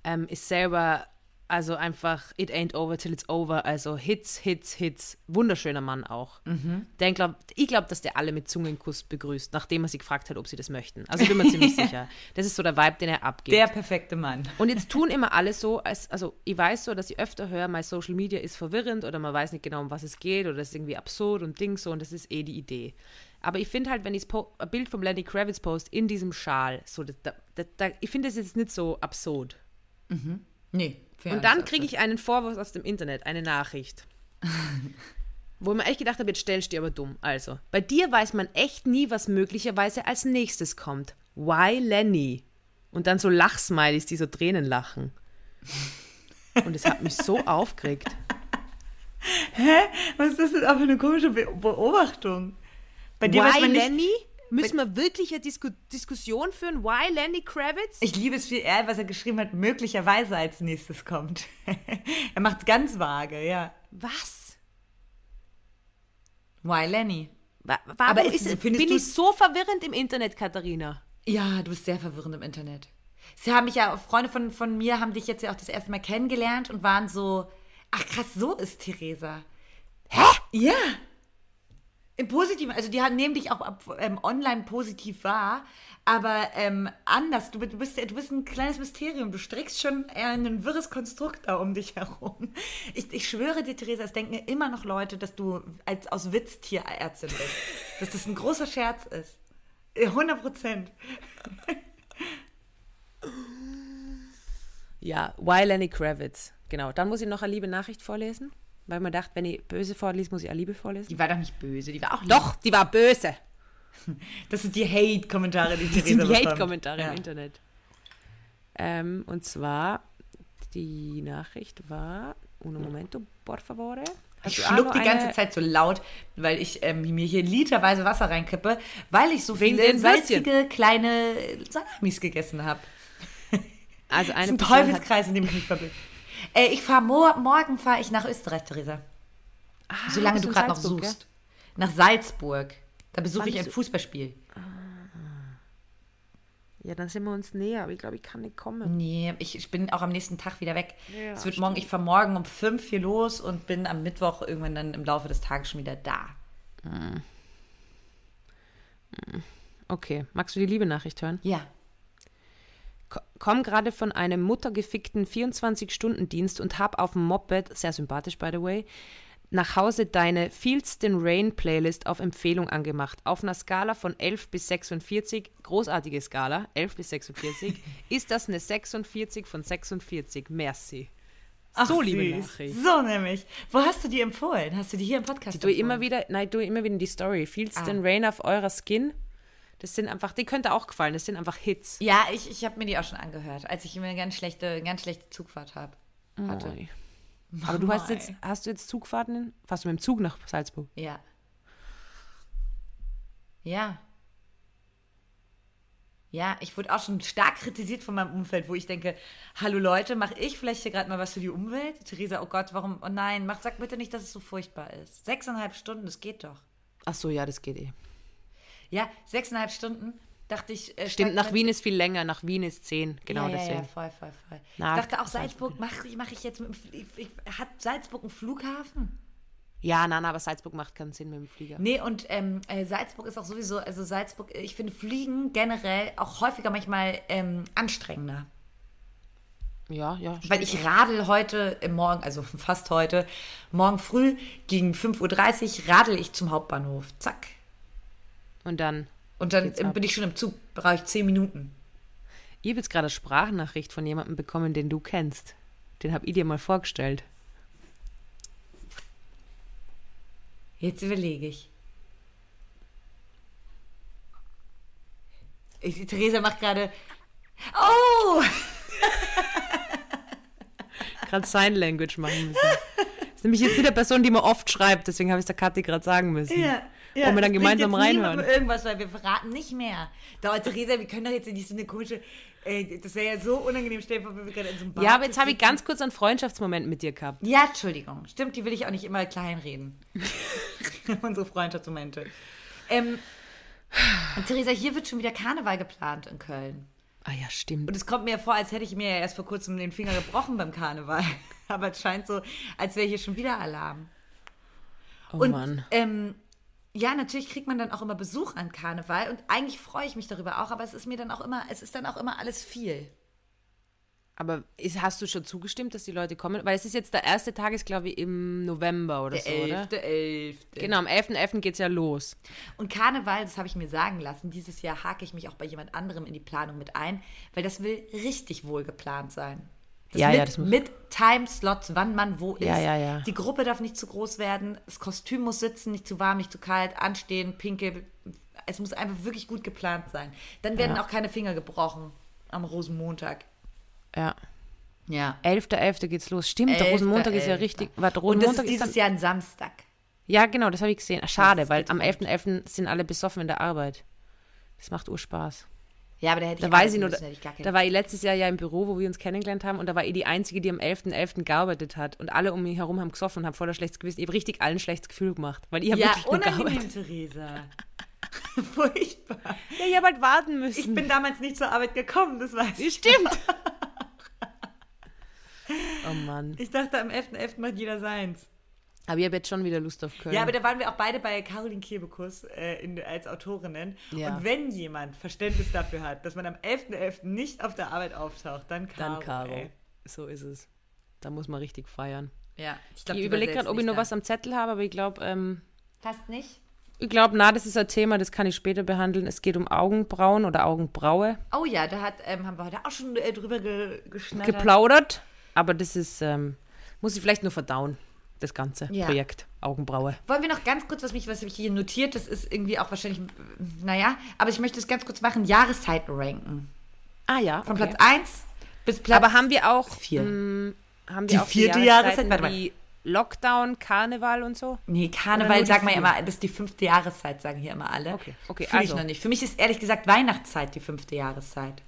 ähm, ist selber, also einfach, it ain't over till it's over. Also Hits, Hits, Hits. Wunderschöner Mann auch. Mhm. Der glaub, ich glaube, dass der alle mit Zungenkuss begrüßt, nachdem er sie gefragt hat, ob sie das möchten. Also bin mir ziemlich <laughs> sicher. Das ist so der Vibe, den er abgibt. Der perfekte Mann. und jetzt tun immer alle so, als, also ich weiß so, dass ich öfter höre, mein Social Media ist verwirrend oder man weiß nicht genau, um was es geht oder es ist irgendwie absurd und Ding so und das ist eh die Idee. Aber ich finde halt, wenn ich ein Bild vom Lenny Kravitz post in diesem Schal, so, da, da, da, ich finde das jetzt nicht so absurd. Nee. Und dann kriege ich einen Vorwurf aus dem Internet, eine Nachricht. <laughs> Wo ich mir echt gedacht habe, jetzt stellst du dir aber dumm. Also, bei dir weiß man echt nie, was möglicherweise als nächstes kommt. Why Lenny? Und dann so Lachsmilies, die so Tränen lachen. <laughs> Und es hat mich so aufgeregt. Was ist das denn auch für eine komische Be Beobachtung? Bei dir weiß Why man nicht, Lenny? Müssen wir wirklich eine Disku Diskussion führen? Why Lenny Kravitz? Ich liebe es viel eher, was er geschrieben hat, möglicherweise als nächstes kommt. <laughs> er macht es ganz vage, ja. Was? Why Lenny? Wa warum Aber ist- ist, bin ich so verwirrend im Internet, Katharina? Ja, du bist sehr verwirrend im Internet. Sie haben mich ja, Freunde von, von mir haben dich jetzt ja auch das erste Mal kennengelernt und waren so, ach krass, so ist Theresa. Hä? Ja. Im Positiven, also die haben, nehmen dich auch ab- ähm, online positiv wahr, aber ähm, anders. Du, du, bist, du bist ein kleines Mysterium. Du strickst schon ein wirres Konstrukt da um dich herum. Ich, ich schwöre dir, Theresa, es denken immer noch Leute, dass du als, aus Witz Tierärztin bist. dass das ein großer Scherz ist. 100 Prozent. Ja, Why Lenny Kravitz. Genau, dann muss ich noch eine liebe Nachricht vorlesen, weil man dachte, wenn ich böse vorlese, muss ich eine liebe vorlesen. Die war doch nicht böse, die war auch lieb. Doch, die war böse. <laughs> Das sind die Hate-Kommentare, die Das sind die. Hate-Kommentare Ja. im Internet. Ähm, und zwar, die Nachricht war, uno momento, por favore. Ich Hast auch schluck die ganze eine- Zeit so laut, weil ich ähm, mir hier literweise Wasser reinkippe, weil ich so Wegen viele salzige kleine Salamis gegessen habe. Also Das eine ist ein Person hat, Teufelskreis, in dem ich mich verbinde. Äh, ich fahre mor morgen fahre ich nach Österreich, Theresa. Ah, Solange du gerade noch suchst. Nach Salzburg. Da besuche ich ein Fußballspiel. Ja? ja, dann sind wir uns näher, aber ich glaube, ich kann nicht kommen. Nee, ich, ich bin auch am nächsten Tag wieder weg. Ja, es wird morgen, ich fahre morgen um fünf hier los und bin am Mittwoch irgendwann dann im Laufe des Tages schon wieder da. Okay, magst du die liebe Nachricht hören? Ja. Ko- Komm gerade von einem muttergefickten 24-Stunden-Dienst und hab auf dem Moped, sehr sympathisch by the way, nach Hause deine Feels den Rain Playlist auf Empfehlung angemacht. Auf einer Skala von 11 bis 46, großartige Skala, 11 bis 46, <laughs> ist das eine 46 von 46. Merci. so, liebe süß. Nachricht. So nämlich. Wo hast du die empfohlen? Hast du die hier im Podcast Die empfohlen? immer wieder, nein, ich immer wieder in die Story. Feels Ah. Rain auf eurer Skin. Das sind einfach, die könnte auch gefallen, das sind einfach Hits. Ja, ich, ich habe mir die auch schon angehört, als ich immer eine ganz schlechte, ganz schlechte Zugfahrt habe. Hatte. Moi. Aber du hast jetzt, hast du jetzt Zugfahrten? Fährst du mit dem Zug nach Salzburg? Ja. Ja. Ja, ich wurde auch schon stark kritisiert von meinem Umfeld, wo ich denke, hallo Leute, mache ich vielleicht hier gerade mal was für die Umwelt? Theresa, oh Gott, warum? Oh nein, mach, sag bitte nicht, dass es so furchtbar ist. Sechseinhalb Stunden, das geht doch. Ach so, ja, das geht eh. Ja, sechseinhalb Stunden, dachte ich. Äh, Stimmt, nach Wien ist viel länger, nach Wien ist zehn, genau ja, ja, deswegen. Ja, voll, voll, voll. Na, ich dachte auch, Salzburg. Mache ich, mach ich jetzt mit dem ich, ich, Hat Salzburg einen Flughafen? Ja, nein, aber Salzburg macht keinen Sinn mit dem Flieger. Nee, und ähm, äh, Salzburg ist auch sowieso, also Salzburg, ich finde Fliegen generell auch häufiger manchmal ähm, anstrengender. Ja, ja. Weil ich radel heute, äh, morgen, also <laughs> fast heute, morgen früh gegen 5.30 Uhr radel ich zum Hauptbahnhof. Zack. Und dann, Und dann bin ich schon im Zug, brauche ich 10 Minuten. ich habe jetzt gerade eine Sprachnachricht von jemandem bekommen, den du kennst. Den habe ich dir mal vorgestellt. Jetzt überlege ich. ich. Theresa macht gerade. Oh! <laughs> Gerade Sign Language machen müssen. Das ist nämlich jetzt wieder Person, die mir oft schreibt, deswegen habe ich es der Kathi gerade sagen müssen. Ja, ja. Wollen wir dann gemeinsam reinhören? Irgendwas, weil wir verraten nicht mehr. Da, Theresa, wir können doch jetzt nicht so eine komische. Äh, das wäre ja so unangenehm, stell dir vor, wir gerade in so einem Bar Ja, aber jetzt habe ich ganz kurz einen Freundschaftsmoment mit dir gehabt. Ja, Entschuldigung. Stimmt, die will ich auch nicht immer kleinreden. <laughs> <laughs> Unsere Freundschaftsmomente. Ähm, und Theresa, hier wird schon wieder Karneval geplant in Köln. Ah ja, stimmt. Und es kommt mir vor, als hätte ich mir ja erst vor kurzem den Finger gebrochen beim Karneval. <laughs> Aber es scheint so, als wäre hier schon wieder Alarm. Oh und Mann. Ähm, ja, natürlich kriegt man dann auch immer Besuch an Karneval und eigentlich freue ich mich darüber auch, aber es ist mir dann auch immer, es ist dann auch immer alles viel. Aber ist, hast du schon zugestimmt, dass die Leute kommen? Weil es ist jetzt der erste Tag, ist glaube ich im November oder Der so, oder? 11.11. Genau, am 11.11. geht es ja los. Und Karneval, das habe ich mir sagen lassen, dieses Jahr hake ich mich auch bei jemand anderem in die Planung mit ein, weil das will richtig wohl geplant sein. Ja, mit, ja, das muss- mit Timeslots, wann man wo ist. Ja, ja, ja. Die Gruppe darf nicht zu groß werden, das Kostüm muss sitzen, nicht zu warm, nicht zu kalt, anstehen, pinke. Es muss einfach wirklich gut geplant sein. Dann werden Ja. auch keine Finger gebrochen am Rosenmontag. Ja. Ja. 11.11. geht's los. Stimmt, der Rosenmontag ist ja richtig. Warte, Und das ist Rosenmontag ist dieses dann, Jahr ein Samstag. Ja, genau, das habe ich gesehen. Schade, weil am gut. 11.11. sind alle besoffen in der Arbeit. Das macht Urspaß. Ja, aber da hätte ich Da weiß ich nur, müssen, ich da war ich letztes Jahr ja im Büro, wo wir uns kennengelernt haben und da war ich die Einzige, die am 11.11. gearbeitet hat und alle um mich herum haben gesoffen und haben voll ein schlechtes Gewissen. Ich habe richtig allen schlechtes Gefühl gemacht, weil ich habe Ja, wirklich nur gearbeitet. Theresa. <laughs> Furchtbar. Ja, ich habe halt warten müssen. Ich bin damals nicht zur Arbeit gekommen, das weiß ich. Stimmt. oh Mann. Ich dachte, am 11.11. macht jeder seins. Aber ich habe jetzt schon wieder Lust auf Köln. Ja, aber da waren wir auch beide bei Caroline Kebekus äh, in, als Autorinnen. Ja. Und wenn jemand Verständnis dafür hat, dass man am 11.11. nicht auf der Arbeit auftaucht, dann Caro. Dann Caro. ey. So ist es. Da muss man richtig feiern. Ja, ich Ich, überlege gerade, ob ich noch was am Zettel habe, aber ich glaube, ähm, Passt nicht? ich glaube, na, das ist ein Thema, das kann ich später behandeln. Es geht um Augenbrauen oder Augenbraue. Oh ja, da hat, ähm, haben wir heute auch schon äh, drüber ge geschnattert. Geplaudert. Aber das ist, ähm, muss ich vielleicht nur verdauen, das ganze Ja. Projekt Augenbraue. Wollen wir noch ganz kurz, was mich, was mich hier notiert, das ist irgendwie auch wahrscheinlich, naja, aber ich möchte es ganz kurz machen, Jahreszeiten ranken. Ah ja, Von okay. Platz 1 bis Platz Aber haben wir auch vier. mh, haben wir Die auch vierte so Jahreszeit? Warte mal. Lockdown, Karneval und so? Nee, Karneval die sagen wir immer, das ist die fünfte Jahreszeit, sagen hier immer alle. Okay, okay, Fühl also. ich noch nicht. Für mich ist ehrlich gesagt Weihnachtszeit die fünfte Jahreszeit.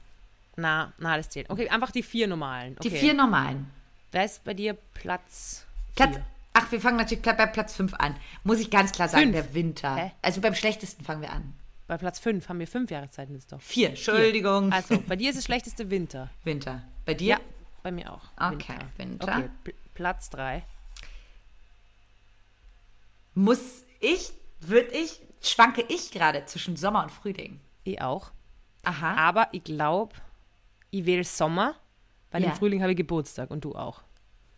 Na, na, das zählt. Okay, einfach die vier normalen. Okay. Die vier normalen. Wer ist bei dir Platz? Platz, vier? Ach, wir fangen natürlich bei Platz 5 an. Muss ich ganz klar sagen, Fünf? der Winter. Hä? Also beim schlechtesten fangen wir an. Bei Platz fünf haben wir fünf Jahreszeiten jetzt doch. Vier, Entschuldigung. Also, bei dir ist das schlechteste Winter. Winter. Bei dir? Ja, bei mir auch. Okay, Winter. Okay, Pl- Platz drei. Muss ich, würde ich, schwanke ich gerade zwischen Sommer und Frühling. Ich auch. Aha. Aber ich glaube, ich wähle Sommer, weil Ja. im Frühling habe ich Geburtstag und du auch.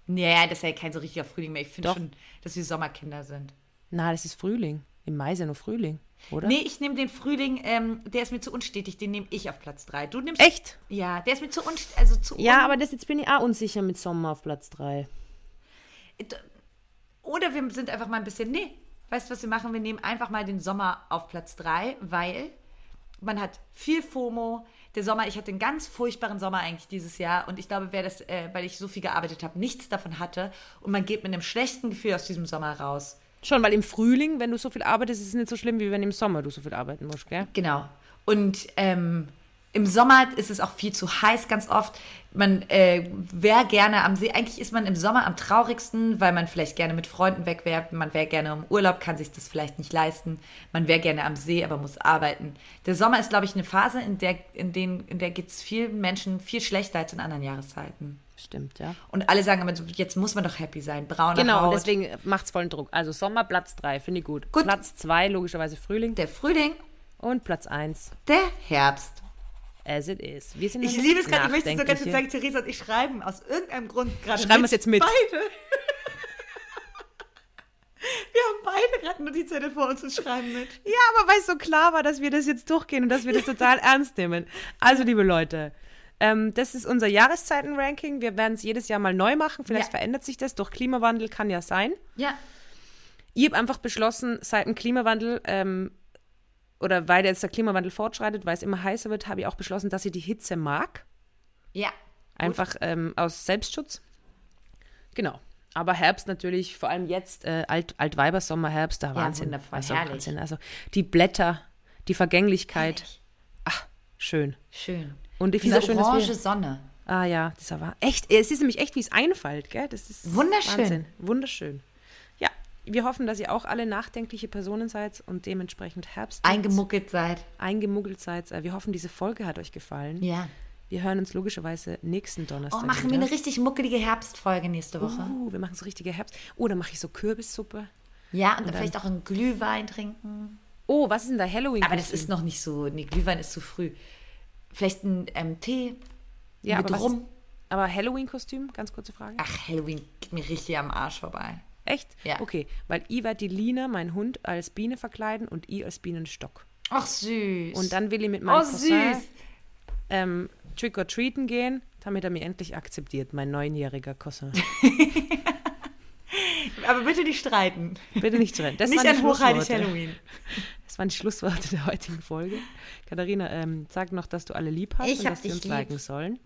Naja, das ist ja kein so richtiger Frühling mehr. Ich finde schon, dass wir Sommerkinder sind. Na, das ist Frühling. Im Mai ist ja nur Frühling, oder? Nee, ich nehme den Frühling, ähm, der ist mir zu unstetig, den nehme ich auf Platz 3. Du nimmst. Echt? Ja, der ist mir zu unstetig. Also zu Ja, un aber das, jetzt bin ich auch unsicher mit Sommer auf Platz drei. Oder wir sind einfach mal ein bisschen. Nee, weißt du, was wir machen? Wir nehmen einfach mal den Sommer auf Platz 3, weil man hat viel FOMO. Der Sommer, ich hatte einen ganz furchtbaren Sommer eigentlich dieses Jahr und ich glaube, wer das, äh, weil ich so viel gearbeitet habe, nichts davon hatte und man geht mit einem schlechten Gefühl aus diesem Sommer raus. Schon, weil im Frühling, wenn du so viel arbeitest, ist es nicht so schlimm, wie wenn im Sommer du so viel arbeiten musst, gell? Genau. Und ähm, im Sommer ist es auch viel zu heiß ganz oft. Man äh, wäre gerne am See. Eigentlich ist man im Sommer am traurigsten, weil man vielleicht gerne mit Freunden weg wäre. Man wäre gerne im Urlaub, kann sich das vielleicht nicht leisten. Man wäre gerne am See, aber muss arbeiten. Der Sommer ist, glaube ich, eine Phase, in der, in den, in der geht es vielen Menschen viel schlechter als in anderen Jahreszeiten. Stimmt, ja. Und alle sagen immer, jetzt muss man doch happy sein. Braune Genau, Haut. deswegen macht es vollen Druck. Also Sommer, Platz drei, finde ich gut. Gut. Platz zwei, logischerweise Frühling. der Frühling, Und Platz eins, der Herbst. As it is. Ich liebe es gerade, ich möchte es nur ganz kurz sagen, nachdenkliche- Theresa und ich schreiben aus irgendeinem Grund gerade Schreiben wir es jetzt mit. Beide. <laughs> Wir haben beide gerade Notizzettel vor uns und schreiben mit. Ja, aber weil es so klar war, dass wir das jetzt durchgehen und dass wir das total <laughs> ernst nehmen. Also, liebe Leute, ähm, das ist unser Jahreszeiten-Ranking. Wir werden es jedes Jahr mal neu machen. Vielleicht Ja. verändert sich das. Durch Klimawandel kann ja sein. Ja. Ich habe einfach beschlossen, seit dem Klimawandel, ähm, oder weil jetzt der Klimawandel fortschreitet, weil es immer heißer wird, habe ich auch beschlossen, dass ich die Hitze mag. Ja. Einfach ähm, aus Selbstschutz. Genau. Aber Herbst natürlich, vor allem jetzt, äh, Alt, Altweibersommer, Herbst, da Wahnsinn. wundervoll, also, herrlich. Wahnsinn. Also die Blätter, die Vergänglichkeit. Herrlich. Ach, schön. Schön. Und ich Diese schön, orange Sonne. Ah ja, das war echt. Es ist nämlich echt, wie es einfällt, gell? Das ist Wunderschön. Wahnsinn. Wunderschön. Wir hoffen, dass ihr auch alle nachdenkliche Personen seid und dementsprechend Herbst Eingemuckelt seid. eingemuggelt seid. Äh, Wir hoffen, diese Folge hat euch gefallen. Ja. Wir hören uns logischerweise nächsten Donnerstag. Oh, machen wir wieder. eine richtig muckelige Herbstfolge nächste Woche. Uh, wir machen so richtige Herbst. Oh, dann mache ich so Kürbissuppe. Ja, und, dann vielleicht auch einen Glühwein trinken. Oh, was ist denn da Halloween? Aber das ist noch nicht so. Nee, Glühwein ist zu früh. Vielleicht ein ähm, Tee ja, mit aber, was rum. ist, aber Halloween-Kostüm? Ganz kurze Frage. Ach, Halloween geht mir richtig am Arsch vorbei. Echt? Ja. Okay, weil ich werde die Lina, mein Hund, als Biene verkleiden und ich als Bienenstock. Ach, süß. Und dann will ich mit meinem Oh, Cousin süß. ähm, Trick-or-Treaten gehen, damit er mich endlich akzeptiert, mein neunjähriger Cousin. <laughs> Aber bitte nicht streiten. Bitte nicht rennen. Das nicht waren die an hochheilig Schlussworte. Halloween. Das waren die Schlussworte der heutigen Folge. Katharina, ähm, sag noch, dass du alle lieb hast Ich und dass dich uns lieb. liken sollen.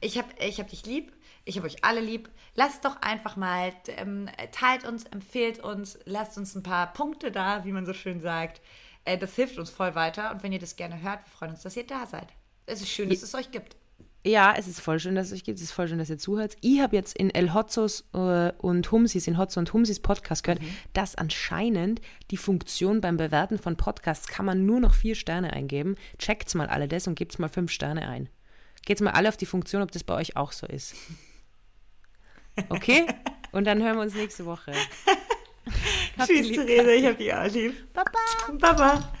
Ich hab, ich hab dich lieb. Ich hab euch alle lieb. Lasst doch einfach mal, ähm, teilt uns, empfehlt uns, lasst uns ein paar Punkte da, wie man so schön sagt. Äh, das hilft uns voll weiter. Und wenn ihr das gerne hört, wir freuen uns, dass ihr da seid. Es ist schön, dass es euch gibt. Ja, es ist voll schön, dass es euch gibt. Es ist voll schön, dass ihr zuhört. Ich habe jetzt in El Hotzos äh, und Humsis, in Hotzo und Humsis Podcast gehört, mhm. dass anscheinend die Funktion beim Bewerten von Podcasts kann man nur noch vier Sterne eingeben. Checkt's mal alle das und gebt's mal fünf Sterne ein. Geht's mal alle auf die Funktion, ob das bei euch auch so ist. Okay? Und dann hören wir uns nächste Woche. <laughs> Tschüss, Therese, ich hab die auch lieb. Baba. Baba.